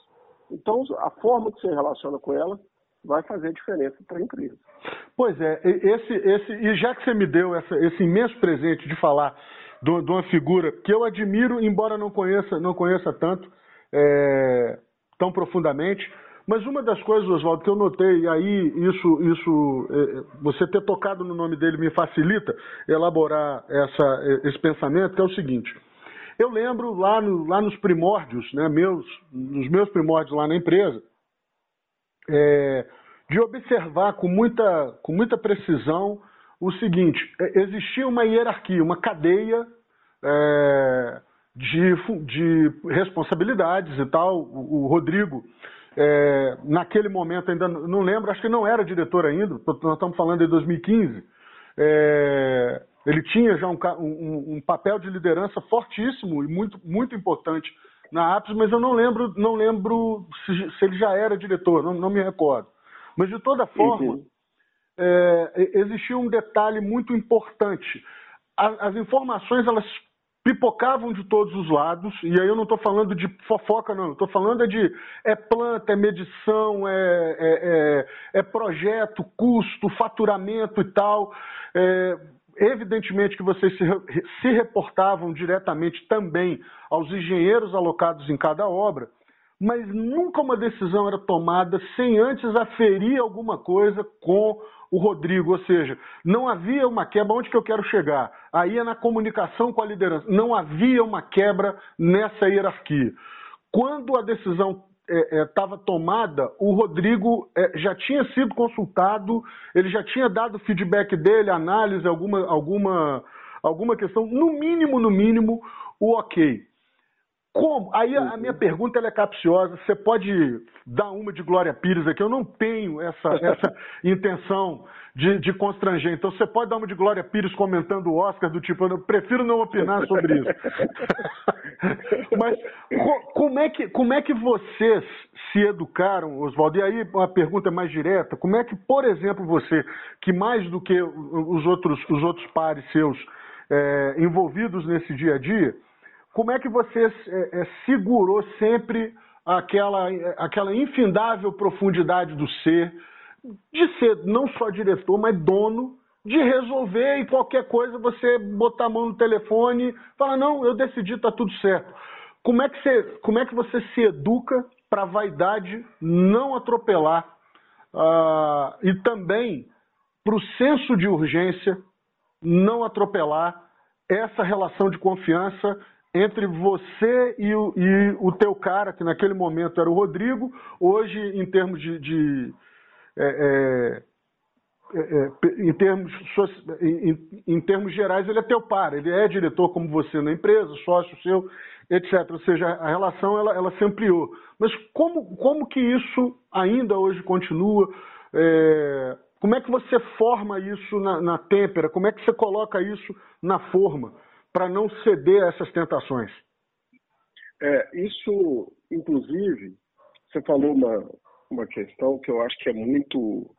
Então, a forma que você relaciona com ela vai fazer diferença para a empresa. Pois é, esse, esse, e já que você me deu essa, esse imenso presente de falar de, uma figura que eu admiro, embora não conheça, não conheça tanto, é, tão profundamente, mas uma das coisas, Oswaldo, que eu notei, e aí isso, isso, é, você ter tocado no nome dele me facilita elaborar essa, esse pensamento, que é o seguinte. Eu lembro lá, no, lá nos primórdios, né, meus, nos meus primórdios lá na empresa, é, de observar com muita, com muita precisão o seguinte: é, existia uma hierarquia, uma cadeia é, de, de responsabilidades e tal. O, o Rodrigo, é, naquele momento, ainda não lembro, acho que não era diretor ainda, nós estamos falando de 2015. É, ele tinha já um, um, um, papel de liderança fortíssimo e muito, muito importante na APS, mas eu não lembro, não lembro se, se ele já era diretor, não, não, me recordo. Mas de toda forma, é, existia um detalhe muito importante. As, as informações elas pipocavam de todos os lados, e aí eu não estou falando de fofoca, não, estou falando é de é planta, é medição, é, é, é, é projeto, custo, faturamento e tal. É, Evidentemente que vocês se, se reportavam diretamente também aos engenheiros alocados em cada obra, mas nunca uma decisão era tomada sem antes aferir alguma coisa com o Rodrigo, ou seja, não havia uma quebra, onde que eu quero chegar? Aí é na comunicação com a liderança, não havia uma quebra nessa hierarquia. Quando a decisão estava é, é, tomada, o Rodrigo é, já tinha sido consultado, ele já tinha dado feedback dele, análise, alguma, alguma, alguma questão, no mínimo, no mínimo, o ok. Como? Aí a, minha pergunta é capciosa. Você pode dar uma de Glória Pires aqui? Eu não tenho essa, essa intenção de, de, constranger. Então você pode dar uma de Glória Pires comentando o Oscar, do tipo, eu prefiro não opinar sobre isso. Mas co, como, é que, como é que vocês se educaram, Oswaldo? E aí uma pergunta mais direta: como é que, por exemplo, você, que mais do que os outros, os outros pares seus é, envolvidos nesse dia a dia, como é que você é, é, segurou sempre aquela, aquela infindável profundidade do ser, de ser não só diretor, mas dono, de resolver e qualquer coisa você botar a mão no telefone, falar não, eu decidi, está tudo certo. Como é que você, como é que você se educa para a vaidade não atropelar uh, e também para o senso de urgência não atropelar essa relação de confiança entre você e o, e o teu cara, que naquele momento era o Rodrigo, hoje, em termos de. de é, é, é, é em, termos, em, em, termos gerais, ele é teu par, ele é diretor como você na empresa, sócio seu, etc. Ou seja, a relação ela, ela se ampliou. Mas como, como que isso ainda hoje continua? É, como é que você forma isso na, na têmpera? Como é que você coloca isso na forma? Para não ceder a essas tentações? É, isso, inclusive, você falou uma, uma questão que eu acho que é muito,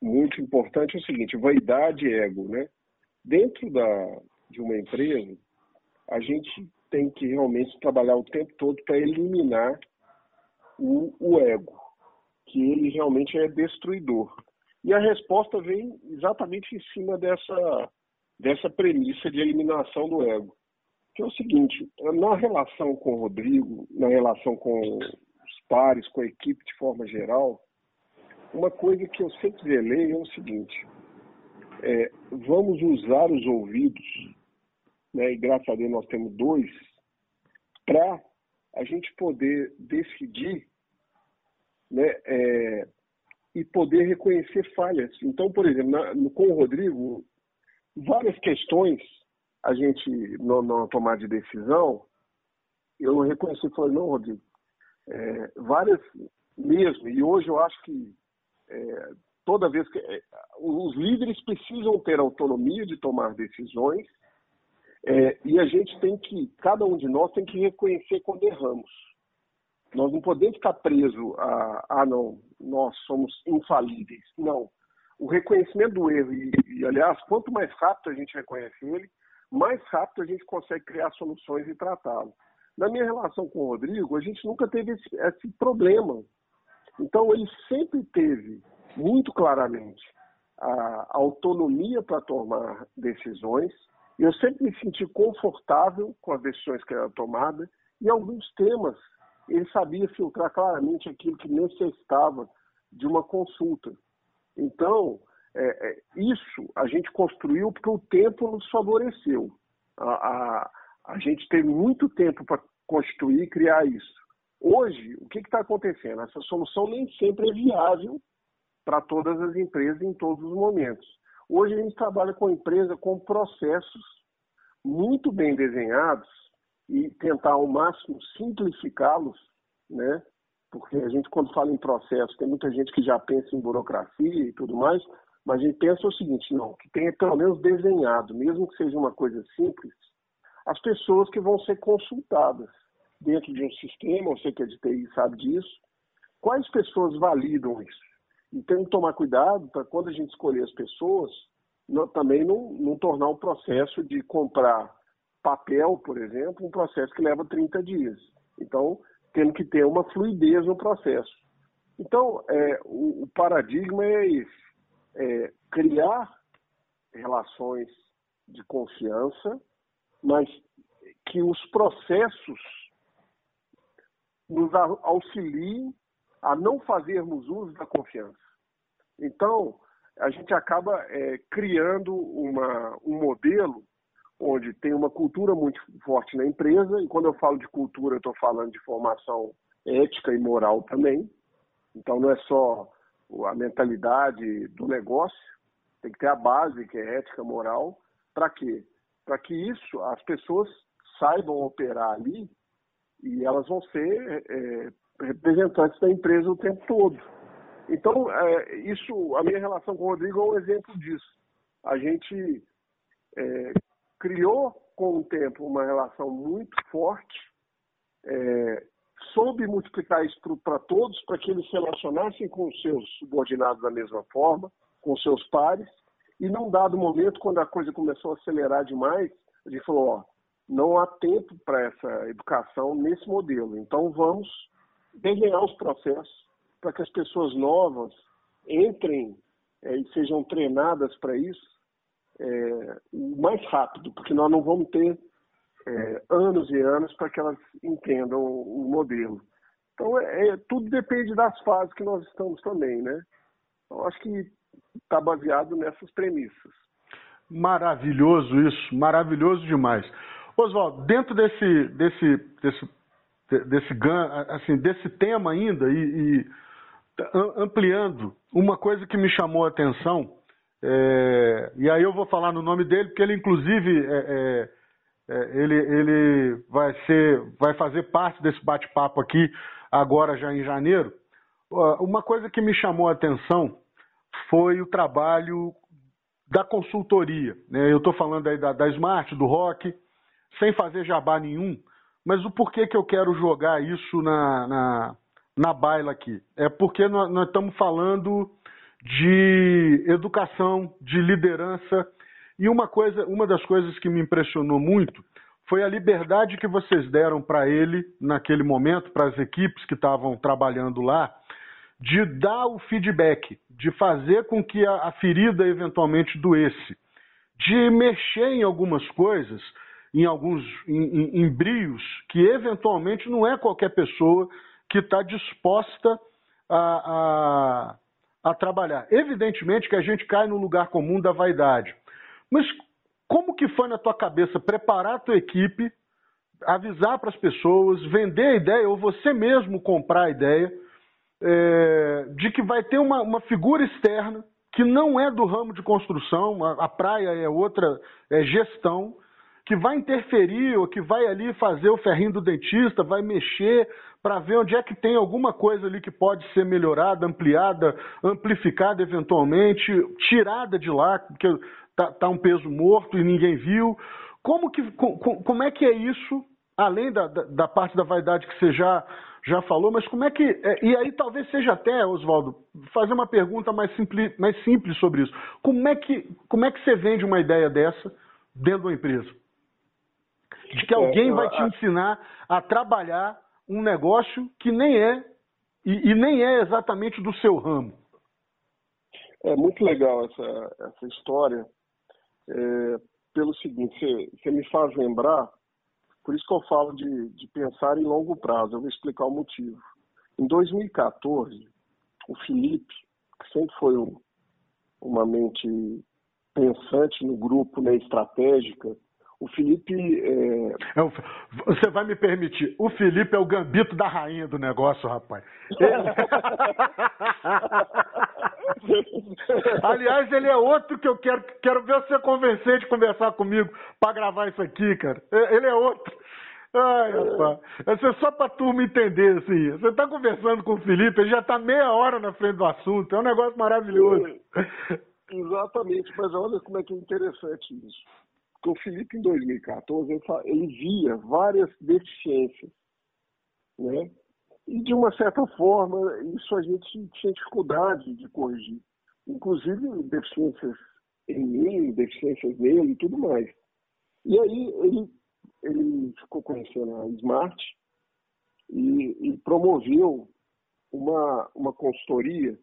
muito importante, é o seguinte, vaidade e ego, né? Dentro da, de uma empresa, a gente tem que realmente trabalhar o tempo todo para eliminar o, o ego, que ele realmente é destruidor. E a resposta vem exatamente em cima dessa, dessa premissa de eliminação do ego. Que é o seguinte, na relação com o Rodrigo, na relação com os pares, com a equipe de forma geral, uma coisa que eu sempre zelei é o seguinte, é, vamos usar os ouvidos, né, e graças a Deus nós temos dois, para a gente poder decidir né, é, e poder reconhecer falhas. Então, por exemplo, na, no, com o Rodrigo, várias questões a gente, no, no tomar de decisão, eu reconheci falei, não, Rodrigo, é, várias mesmo, e hoje eu acho que é, toda vez que é, os líderes precisam ter autonomia de tomar decisões é, e a gente tem que, cada um de nós tem que reconhecer quando erramos. Nós não podemos ficar preso a, ah, não, nós somos infalíveis. Não. O reconhecimento do erro, e, e aliás, quanto mais rápido a gente reconhece ele, mais rápido a gente consegue criar soluções e tratá-lo. Na minha relação com o Rodrigo, a gente nunca teve esse, esse problema. Então, ele sempre teve, muito claramente, a autonomia para tomar decisões. Eu sempre me senti confortável com as decisões que eram tomadas e alguns temas ele sabia filtrar claramente aquilo que necessitava de uma consulta. Então, é, é, isso a gente construiu porque o tempo nos favoreceu. A, a, a gente teve muito tempo para construir e criar isso. Hoje, o que está acontecendo? Essa solução nem sempre é viável para todas as empresas em todos os momentos. Hoje a gente trabalha com empresa com processos muito bem desenhados e tentar ao máximo simplificá-los, né? Porque a gente quando fala em processo, tem muita gente que já pensa em burocracia e tudo mais, mas a gente pensa o seguinte, não, que tenha pelo menos desenhado, mesmo que seja uma coisa simples, as pessoas que vão ser consultadas dentro de um sistema, você que é de TI sabe disso, quais pessoas validam isso? E tem que tomar cuidado para quando a gente escolher as pessoas, não, também não, não tornar o processo de comprar papel, por exemplo, um processo que leva 30 dias. Então, temos que ter uma fluidez no processo. Então, é, o, o paradigma é esse: é criar relações de confiança, mas que os processos nos auxiliem a não fazermos uso da confiança. Então, a gente acaba é, criando uma, um modelo onde tem uma cultura muito forte na empresa, e quando eu falo de cultura, eu estou falando de formação ética e moral também. Então, não é só a mentalidade do negócio, tem que ter a base, que é ética moral. Para quê? Para que isso, as pessoas saibam operar ali e elas vão ser é, representantes da empresa o tempo todo. Então, é, isso, a minha relação com o Rodrigo é um exemplo disso. A gente é, criou com o tempo uma relação muito forte, é, soube multiplicar isso para todos, para que eles se relacionassem com os seus subordinados da mesma forma, com seus pares, e num dado momento, quando a coisa começou a acelerar demais, gente falou, ó, não há tempo para essa educação nesse modelo, então vamos desenhar os processos para que as pessoas novas entrem é, e sejam treinadas para isso é, o mais rápido, porque nós não vamos ter é, anos e anos para que elas entendam o modelo. Então, é, é, tudo depende das fases que nós estamos também, né? Eu acho que está baseado nessas premissas. Maravilhoso isso, maravilhoso demais. Oswaldo, dentro desse, desse, desse, desse, assim, desse tema ainda e, e ampliando, uma coisa que me chamou a atenção é, e aí eu vou falar no nome dele, porque ele inclusive é, é, é, ele, ele vai, ser, vai fazer parte desse bate-papo aqui agora já em janeiro. Uma coisa que me chamou a atenção foi o trabalho da consultoria. Né? Eu estou falando aí da, da Smart, do Rock, sem fazer jabá nenhum, mas o porquê que eu quero jogar isso na, na, na baila aqui? É porque nós, nós estamos falando de educação, de liderança, E uma coisa, uma das coisas que me impressionou muito foi a liberdade que vocês deram para ele naquele momento, para as equipes que estavam trabalhando lá, de dar o feedback, de fazer com que a, a ferida eventualmente doesse, de mexer em algumas coisas, em alguns em, em, brios, que eventualmente não é qualquer pessoa que está disposta a, a, a trabalhar. Evidentemente que a gente cai no lugar comum da vaidade. Mas como que foi na tua cabeça preparar a tua equipe, avisar para as pessoas, vender a ideia ou você mesmo comprar a ideia é, de que vai ter uma, uma, figura externa que não é do ramo de construção, a, a praia é outra é gestão, que vai interferir ou que vai ali fazer o ferrinho do dentista, vai mexer para ver onde é que tem alguma coisa ali que pode ser melhorada, ampliada, amplificada eventualmente, tirada de lá, porque tá, tá um peso morto e ninguém viu. Como, que, com, como é que é isso, além da, da, da, parte da vaidade que você já, já falou, mas como é que. É, e aí talvez seja até, Oswaldo, fazer uma pergunta mais simples, mais simples sobre isso. Como é, que, como é que você vende uma ideia dessa dentro de uma empresa? De que é, alguém vai te ensinar a trabalhar um negócio que nem é, e, e nem é exatamente do seu ramo. É muito legal essa, essa história, é, pelo seguinte, você, me faz lembrar, por isso que eu falo de, de pensar em longo prazo, eu vou explicar o motivo. Em 2014, o Felipe, que sempre foi um, uma mente pensante no grupo, né, estratégica, o Felipe. É... É, você vai me permitir, o Felipe é o gambito da rainha do negócio, rapaz. Aliás, ele é outro que eu quero, quero ver você convencer de conversar comigo para gravar isso aqui, cara. Ele é outro. Ai, rapaz. Isso é só para turma entender, assim. Você está conversando com o Felipe, ele já está meia hora na frente do assunto. É um negócio maravilhoso. Exatamente, mas olha como é que é interessante isso. Porque o Felipe, em 2014, ele via várias deficiências, né? E, de uma certa forma, isso a gente tinha dificuldade de corrigir. Inclusive, deficiências em mim, deficiências nele e tudo mais. E aí, ele, ele ficou conhecendo a Smart e, e promoveu uma, uma consultoria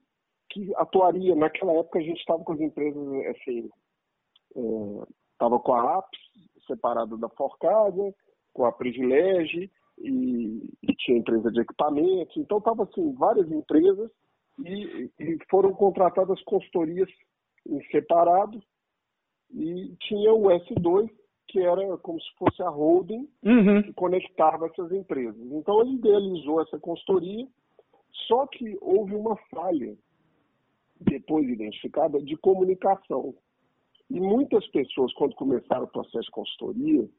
que atuaria, naquela época a gente estava com as empresas assim, estava com a APS separada da Forcada, com a Privilege e, e tinha empresa de equipamentos. Então estava assim, várias empresas e, e, foram contratadas consultorias em separado e tinha o S2, que era como se fosse a holding uhum. que conectava essas empresas. Então ele idealizou essa consultoria, só que houve uma falha, depois identificada, de comunicação. E muitas pessoas, quando começaram o processo de consultoria,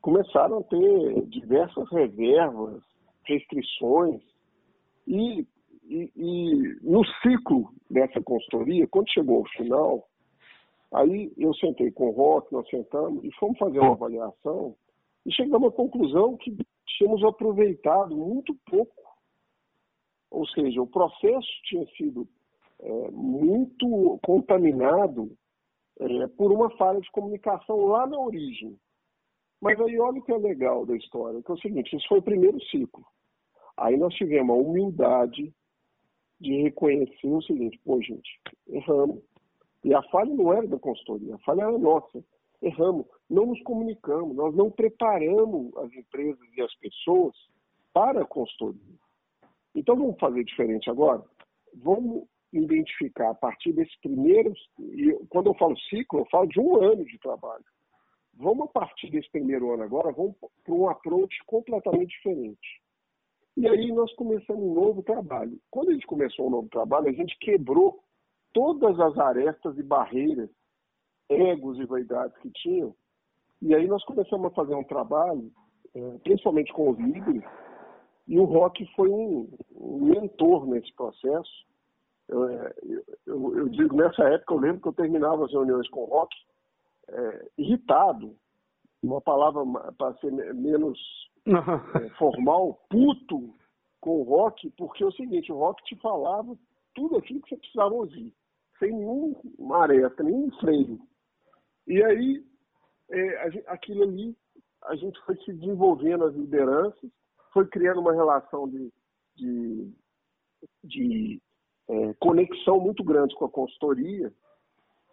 começaram a ter diversas reservas, restrições. E, e, e, no ciclo dessa consultoria, quando chegou ao final, aí eu sentei com o Rock, nós sentamos e fomos fazer uma avaliação e chegamos à conclusão que tínhamos aproveitado muito pouco. Ou seja, o processo tinha sido é, muito contaminado é, por uma falha de comunicação lá na origem. Mas aí olha o que é legal da história, que é o seguinte, isso foi o primeiro ciclo. Aí nós tivemos a humildade de reconhecer o seguinte, pô, gente, erramos. E a falha não era da consultoria, a falha era nossa. Erramos, não nos comunicamos, nós não preparamos as empresas e as pessoas para a consultoria. Então vamos fazer diferente agora? Vamos identificar a partir desses primeiros, e quando eu falo ciclo, eu falo de um ano de trabalho. Vamos, a partir desse primeiro ano agora, vamos para um approach completamente diferente. E aí nós começamos um novo trabalho. Quando a gente começou um novo trabalho, a gente quebrou todas as arestas e barreiras, egos e vaidades que tinham. E aí nós começamos a fazer um trabalho, é, principalmente com os líderes, e o Rock foi um mentor nesse processo. Eu, é, eu, eu, digo, nessa época, eu lembro que eu terminava as reuniões com o Rock é, irritado, uma palavra para ser menos é, formal, puto com o rock, porque é o seguinte, o rock te falava tudo aquilo que você precisava ouvir, sem nenhuma aresta, nenhum freio. E aí, é, aquilo ali, a gente foi se desenvolvendo as lideranças, foi criando uma relação de, de, de é, conexão muito grande com a consultoria,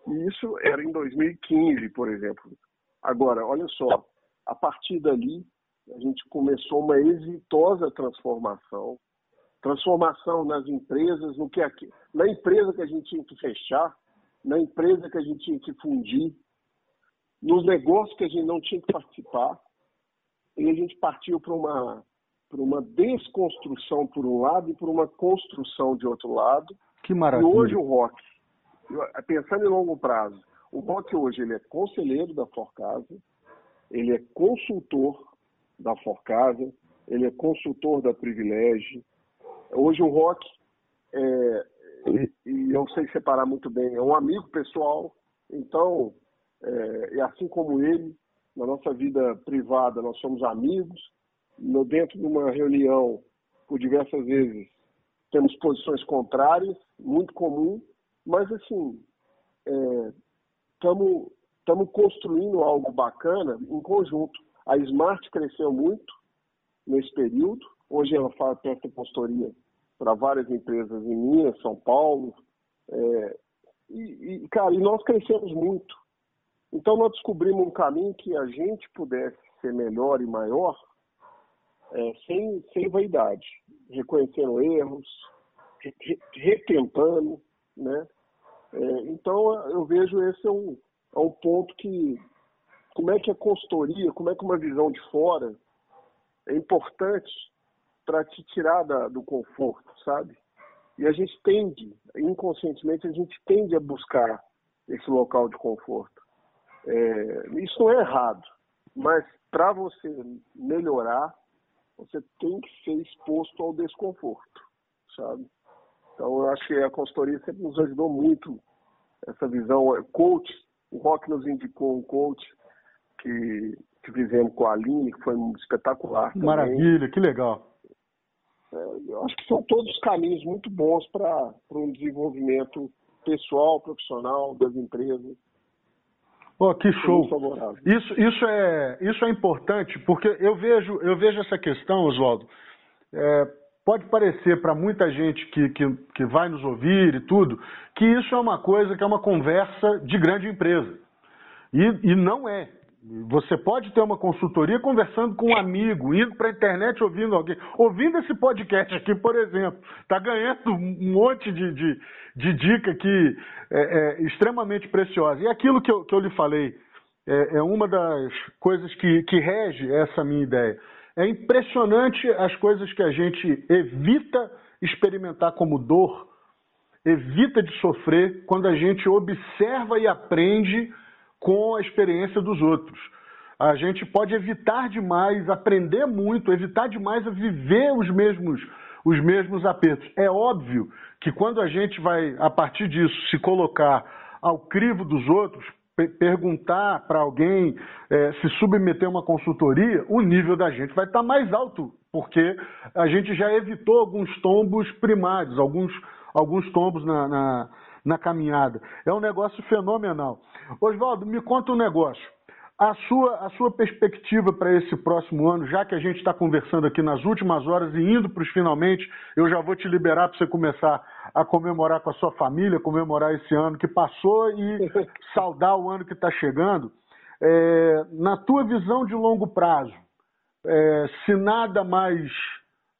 e isso era em 2015, por exemplo. Agora, olha só, a partir dali, a gente começou uma exitosa transformação, transformação nas empresas, no que aqui, na empresa que a gente tinha que fechar, na empresa que a gente tinha que fundir, nos negócios que a gente não tinha que participar, e a gente partiu para uma por uma desconstrução por um lado e por uma construção de outro lado. Que maravilha. E hoje o rock, pensando em longo prazo, o rock hoje ele é conselheiro da Forcasa, ele é consultor da Forcasa, ele é consultor da Privilégio. Hoje o rock, é, e, e eu sei separar muito bem, é um amigo pessoal, então, é, assim como ele, na nossa vida privada nós somos amigos, no, dentro de uma reunião, por diversas vezes, temos posições contrárias, muito comum, mas assim, estamos é, construindo algo bacana em conjunto. A Smart cresceu muito nesse período. Hoje ela faz presta consultoria para várias empresas em Minas, São Paulo. É, e, e, cara, e nós crescemos muito. Então nós descobrimos um caminho que a gente pudesse ser melhor e maior é, sem, sem vaidade, reconhecendo erros, re, retentando, né? É, então eu vejo esse é um, é um ponto que como é que a consultoria, como é que uma visão de fora é importante para te tirar da, do conforto, sabe? E a gente tende, inconscientemente, a gente tende a buscar esse local de conforto. É, isso não é errado, mas para você melhorar, você tem que ser exposto ao desconforto, sabe? Então, eu acho que a consultoria sempre nos ajudou muito essa visão. Coach, o Rock nos indicou um coach que, que fizemos com a Aline, que foi espetacular. Também. Maravilha, que legal. É, eu acho que são todos caminhos muito bons para um desenvolvimento pessoal, profissional das empresas. Oh, que show! Isso, isso, é, isso é importante, porque eu vejo, eu vejo essa questão, Oswaldo. É, pode parecer para muita gente que, que, que vai nos ouvir e tudo, que isso é uma coisa que é uma conversa de grande empresa. E, e não é. Você pode ter uma consultoria conversando com um amigo, indo para a internet ouvindo alguém. Ouvindo esse podcast aqui, por exemplo, está ganhando um monte de, de, de dica aqui é, é, extremamente preciosa. E aquilo que eu, que eu lhe falei é, é uma das coisas que, que rege essa minha ideia. É impressionante as coisas que a gente evita experimentar como dor, evita de sofrer quando a gente observa e aprende com a experiência dos outros. A gente pode evitar demais, aprender muito, evitar demais a viver os mesmos, os mesmos apertos. É óbvio que quando a gente vai, a partir disso, se colocar ao crivo dos outros, perguntar para alguém, é, se submeter a uma consultoria, o nível da gente vai estar tá mais alto, porque a gente já evitou alguns tombos primários, alguns, alguns tombos na, na na caminhada. É um negócio fenomenal. Oswaldo, me conta um negócio. A sua, a sua perspectiva para esse próximo ano, já que a gente está conversando aqui nas últimas horas e indo para os finalmente, eu já vou te liberar para você começar a comemorar com a sua família, comemorar esse ano que passou e saudar o ano que está chegando. É, na tua visão de longo prazo, é, se nada mais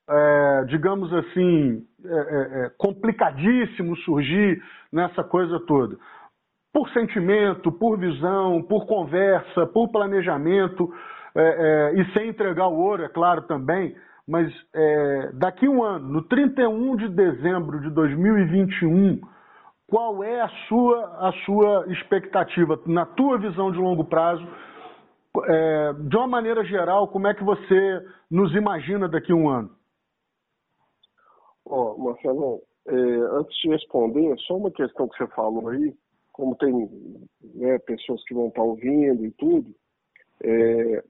é, digamos assim, é, é, é, complicadíssimo surgir nessa coisa toda. Por sentimento, por visão, por conversa, por planejamento, é, é, e sem entregar o ouro, é claro também, mas daqui um ano, no 31 de dezembro de 2021, qual é a sua, a sua expectativa, na tua visão de longo prazo, de uma maneira geral, como é que você nos imagina daqui a um ano? Ó, oh, Marcelo, é, antes de responder, só uma questão que você falou aí, como tem né, pessoas que vão estar ouvindo e tudo, é,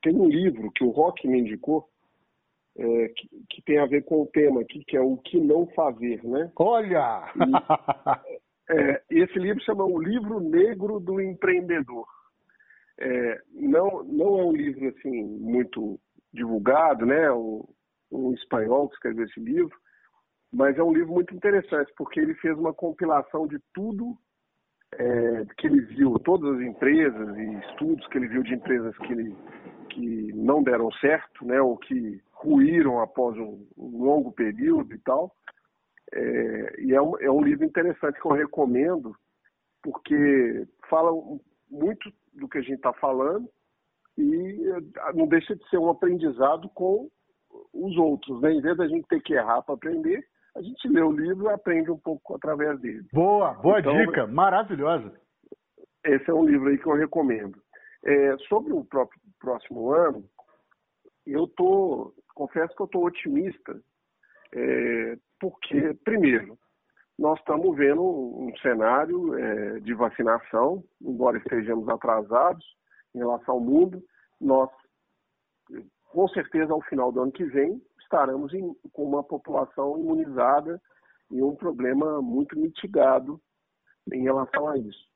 tem um livro que o Rock me indicou, é, que, que, tem a ver com o tema aqui, que é o que não fazer, né? Olha! É, esse livro chama O Livro Negro do Empreendedor. É, não, não é um livro assim muito divulgado, né? Um, um espanhol que escreveu esse livro, mas é um livro muito interessante porque ele fez uma compilação de tudo é, que ele viu, todas as empresas e estudos que ele viu de empresas que, ele, que não deram certo, né? Ou que ruíram após um, um longo período e tal. É, e é um, é um livro interessante que eu recomendo porque fala muito do que a gente está falando e eh, não deixa de ser um aprendizado com os outros. Né? Em vez da gente ter que errar para aprender, a gente lê o livro e aprende um pouco através dele. Boa, boa então, dica, maravilhosa. Esse é um livro aí que eu recomendo. É, sobre o próprio, próximo ano, eu tô, confesso que eu estou otimista, é, porque, primeiro, nós estamos vendo um cenário é, de vacinação, embora estejamos atrasados em relação ao mundo, nós, com certeza, ao final do ano que vem, estaremos em, com uma população imunizada e um problema muito mitigado em relação a isso.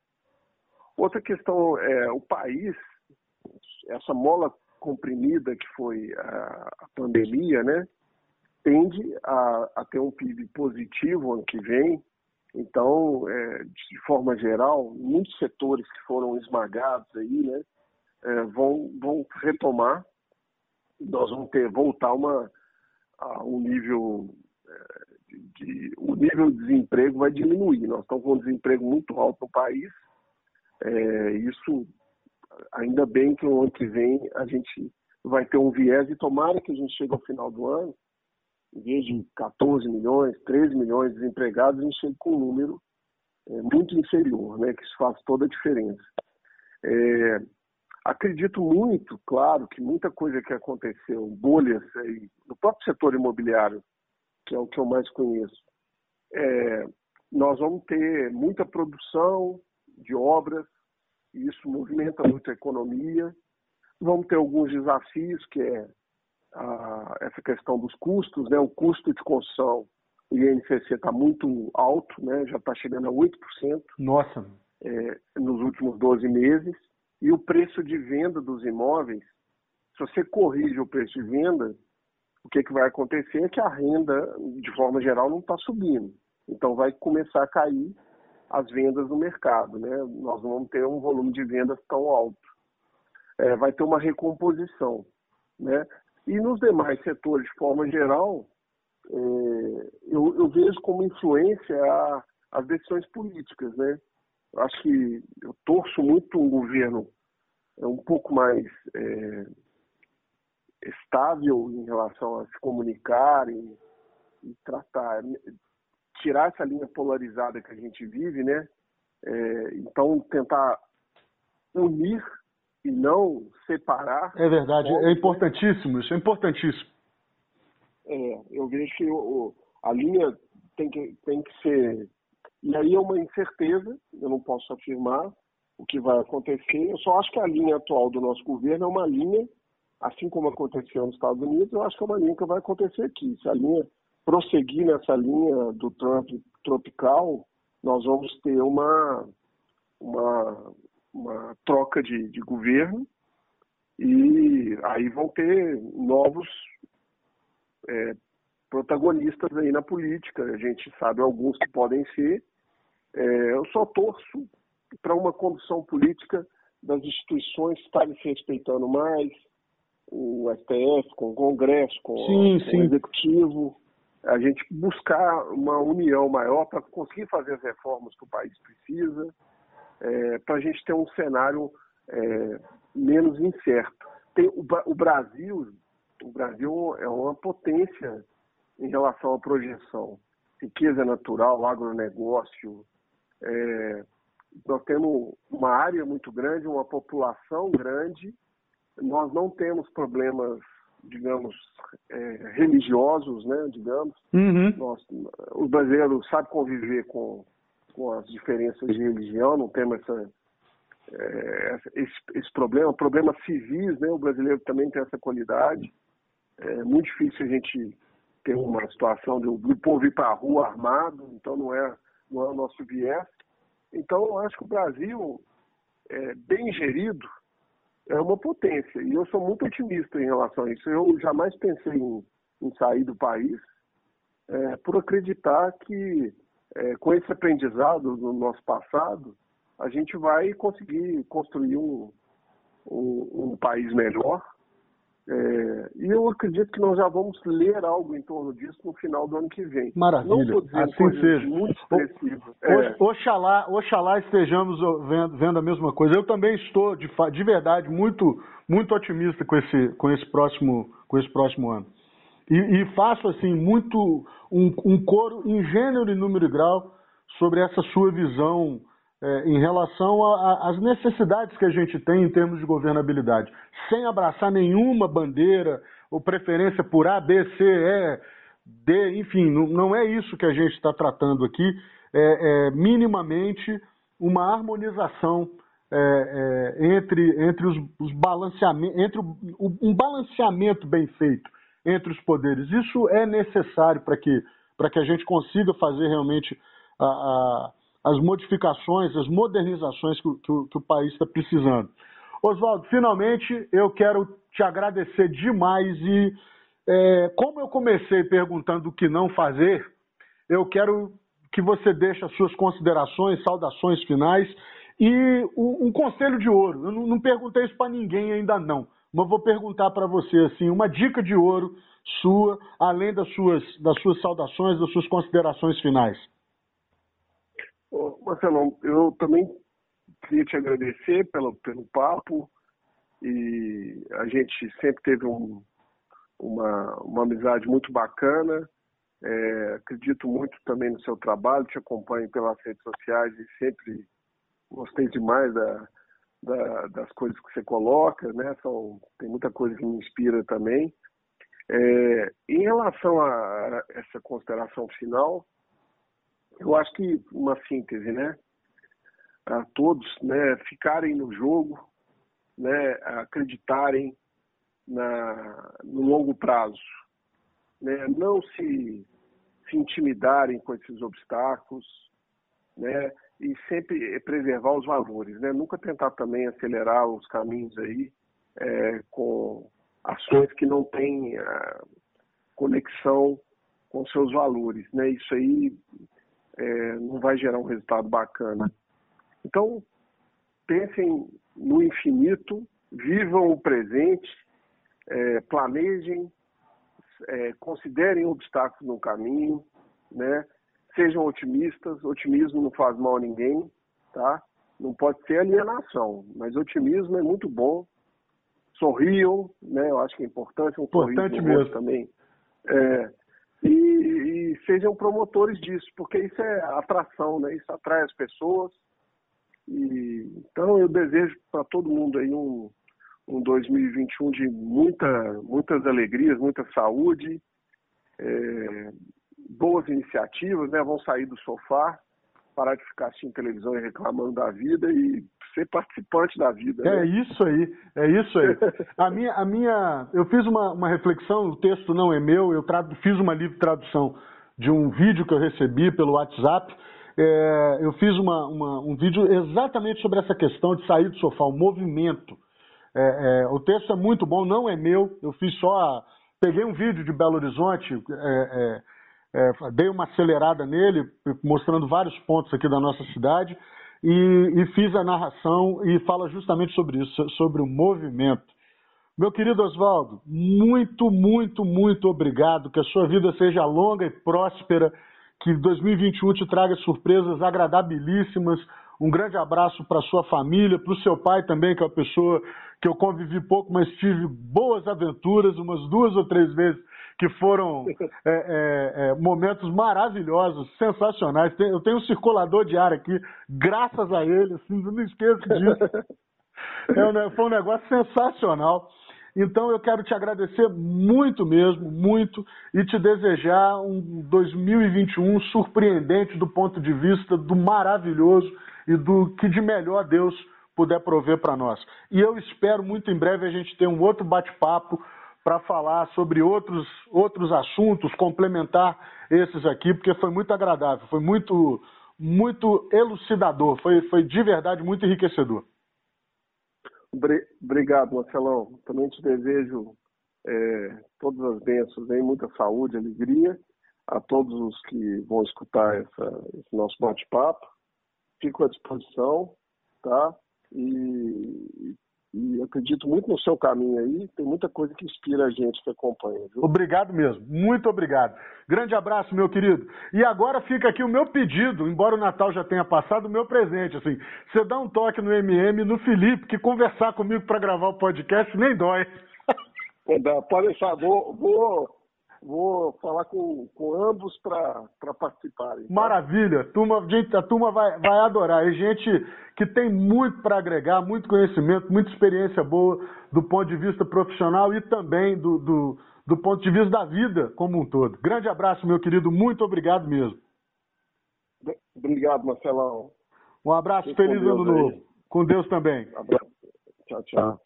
Outra questão é o país, essa mola comprimida que foi a, a pandemia, né? tende a, a, ter um PIB positivo ano que vem. Então, é, de forma geral, muitos setores que foram esmagados aí, né, é, vão, vão retomar. Nós vamos ter voltar uma, a um nível é, de, de, o nível de desemprego vai diminuir. Nós estamos com um desemprego muito alto no país. É, isso, ainda bem que no ano que vem a gente vai ter um viés e tomara que a gente chegue ao final do ano em vez de 14 milhões, 13 milhões de desempregados, a gente chega com um número é, muito inferior, né, que isso faz toda a diferença. É, acredito muito, claro, que muita coisa que aconteceu, bolhas aí, no próprio setor imobiliário, que é o que eu mais conheço, é, nós vamos ter muita produção de obras, e isso movimenta muito a economia. Vamos ter alguns desafios, que é a, essa questão dos custos, né? O custo de construção, o INCC está muito alto, né? Já está chegando a 8%. Nossa! É, nos últimos 12 meses. E o preço de venda dos imóveis, se você corrige o preço de venda, o que, que vai acontecer é que a renda, de forma geral, não está subindo. Então vai começar a cair as vendas no mercado, né? Nós não vamos ter um volume de vendas tão alto. É, vai ter uma recomposição, né? E nos demais setores, de forma geral, é, eu, eu, vejo como influência a, as decisões políticas, né? Eu acho que eu torço muito um governo é, um pouco mais é, estável em relação a se comunicar e, e, tratar, tirar essa linha polarizada que a gente vive, né? É, então tentar unir e não separar. É verdade, é importantíssimo, isso é importantíssimo. É, eu vejo que o, a linha tem que, tem que ser. E aí é uma incerteza, eu não posso afirmar o que vai acontecer. Eu só acho que a linha atual do nosso governo é uma linha, assim como aconteceu nos Estados Unidos, eu acho que é uma linha que vai acontecer aqui. Se a linha prosseguir nessa linha do Trump tropical, nós vamos ter uma, uma uma troca de, de governo e aí vão ter novos é, protagonistas aí na política. A gente sabe alguns que podem ser. É, eu só torço para uma condução política das instituições estarem se respeitando mais, o STF, com o Congresso, com, sim, com o Executivo, a gente buscar uma união maior para conseguir fazer as reformas que o país precisa é, para a gente ter um cenário é, menos incerto. Tem, o, o, Brasil, o Brasil é uma potência em relação à projeção. Riqueza natural, agronegócio. É, nós temos uma área muito grande, uma população grande. Nós não temos problemas, digamos, é, religiosos, né, digamos. Uhum. Nós, os brasileiros sabem conviver com com as diferenças de religião, não temos essa, é, esse, esse, problema. Problemas civis, né? O brasileiro também tem essa qualidade. É muito difícil a gente ter uma situação do, do povo ir para a rua armado, então não é, não é o nosso viés. Então, eu acho que o Brasil, é, bem gerido, é uma potência. E eu sou muito otimista em relação a isso. Eu jamais pensei em, em sair do país é, por acreditar que, é, com esse aprendizado do nosso passado, a gente vai conseguir construir um, um, um país melhor. É, e eu acredito que nós já vamos ler algo em torno disso no final do ano que vem. Maravilha, assim seja. Muito expressivas. É. Oxalá, oxalá estejamos vendo, vendo, a mesma coisa. Eu também estou, de, de verdade, muito, muito otimista com esse, com, esse próximo, com esse próximo ano. E, e faço assim muito um, um coro em gênero e número e grau sobre essa sua visão é, em relação às necessidades que a gente tem em termos de governabilidade, sem abraçar nenhuma bandeira ou preferência por A, B, C, E, D, enfim, não, não é isso que a gente está tratando aqui, é, é, minimamente uma harmonização é, é, entre, entre os, os balanceamentos, entre o, um balanceamento bem feito entre os poderes. Isso é necessário para que, que a gente consiga fazer realmente a, a as modificações, as modernizações que, que, que o país está precisando. Oswaldo, finalmente eu quero te agradecer demais e é, como eu comecei perguntando o que não fazer, eu quero que você deixe as suas considerações, saudações finais e um, um conselho de ouro. Eu não, não perguntei isso para ninguém ainda não, mas vou perguntar para você assim, uma dica de ouro sua, além das suas, das suas saudações, das suas considerações finais. Marcelo, eu também queria te agradecer pelo, pelo papo e a gente sempre teve um, uma, uma amizade muito bacana. É, acredito muito também no seu trabalho, te acompanho pelas redes sociais e sempre gostei demais da, da, das coisas que você coloca, né? São, tem muita coisa que me inspira também. É, em relação a essa consideração final, eu acho que uma síntese, né? A todos, né, ficarem no jogo, né, acreditarem na, no longo prazo, né, não se, se intimidarem com esses obstáculos, né, e sempre preservar os valores, né, nunca tentar também acelerar os caminhos aí é, com ações que não têm conexão com seus valores, né, isso aí é, não vai gerar um resultado bacana. Então, pensem no infinito, vivam o presente, é, planejem, é, considerem obstáculos no caminho, né? sejam otimistas, otimismo não faz mal a ninguém, tá? Não pode ser alienação, mas otimismo é muito bom. Sorriam, né? Eu acho que é importante um importante mesmo também. É, e, e, sejam promotores disso, porque isso é atração, né? Isso atrai as pessoas. E, então eu desejo para todo mundo aí um, um 2021 de muita, muitas alegrias, muita saúde, é, boas iniciativas, né? Vão sair do sofá, parar de ficar assistindo televisão e reclamando da vida e ser participante da vida. Né? É isso aí, é isso aí. a minha, a minha, eu fiz uma, uma reflexão, o texto não é meu, eu tradu, fiz uma livre tradução de um vídeo que eu recebi pelo WhatsApp. É, eu fiz uma, uma, um vídeo exatamente sobre essa questão de sair do sofá, o movimento. É, é, o texto é muito bom, não é meu, eu fiz só. Peguei um vídeo de Belo Horizonte, é, é, é, dei uma acelerada nele, mostrando vários pontos aqui da nossa cidade, e, e fiz a narração e fala justamente sobre isso, sobre o movimento. Meu querido Oswaldo, muito, muito, muito obrigado. Que a sua vida seja longa e próspera, que 2021 te traga surpresas agradabilíssimas. Um grande abraço para sua família, para o seu pai também, que é uma pessoa que eu convivi pouco, mas tive boas aventuras, umas duas ou três vezes que foram é, é, é, momentos maravilhosos, sensacionais. Eu tenho um circulador de ar aqui, graças a ele, assim, não esqueço disso. É foi um negócio sensacional. Então eu quero te agradecer muito mesmo, muito, e te desejar um 2021 surpreendente do ponto de vista do maravilhoso e do que de melhor Deus puder prover para nós. E eu espero muito em breve a gente ter um outro bate-papo para falar sobre outros, outros assuntos, complementar esses aqui, porque foi muito agradável, foi muito, muito elucidador. Foi, foi de verdade muito enriquecedor. Obrigado, Marcelão. Também te desejo é, todas as bênçãos, hein? muita saúde, alegria a todos os que vão escutar essa, esse nosso bate-papo. Fico à disposição, tá? E, e acredito muito no seu caminho aí. Tem muita coisa que inspira a gente que acompanha. Viu? Obrigado mesmo. Muito obrigado. Grande abraço, meu querido. E agora fica aqui o meu pedido, embora o Natal já tenha passado, o meu presente. Assim, você dá um toque no MM, no Felipe, que conversar comigo para gravar o podcast nem dói. Pode deixar. Vou, vou, vou falar com, com ambos para participarem. Tá? Maravilha. Turma, gente, a turma vai, vai adorar. E gente que tem muito para agregar, muito conhecimento, muita experiência boa do ponto de vista profissional e também do, do, do ponto de vista da vida como um todo. Grande abraço, meu querido. Muito obrigado mesmo. Obrigado, Marcelão. Um abraço, e feliz ano novo. Com Deus também. Um abraço. Tchau, tchau.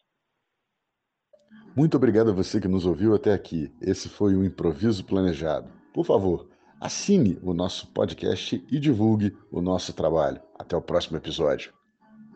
Muito obrigado a você que nos ouviu até aqui. Esse foi o Improviso Planejado. Por favor, assine o nosso podcast e divulgue o nosso trabalho. Até o próximo episódio.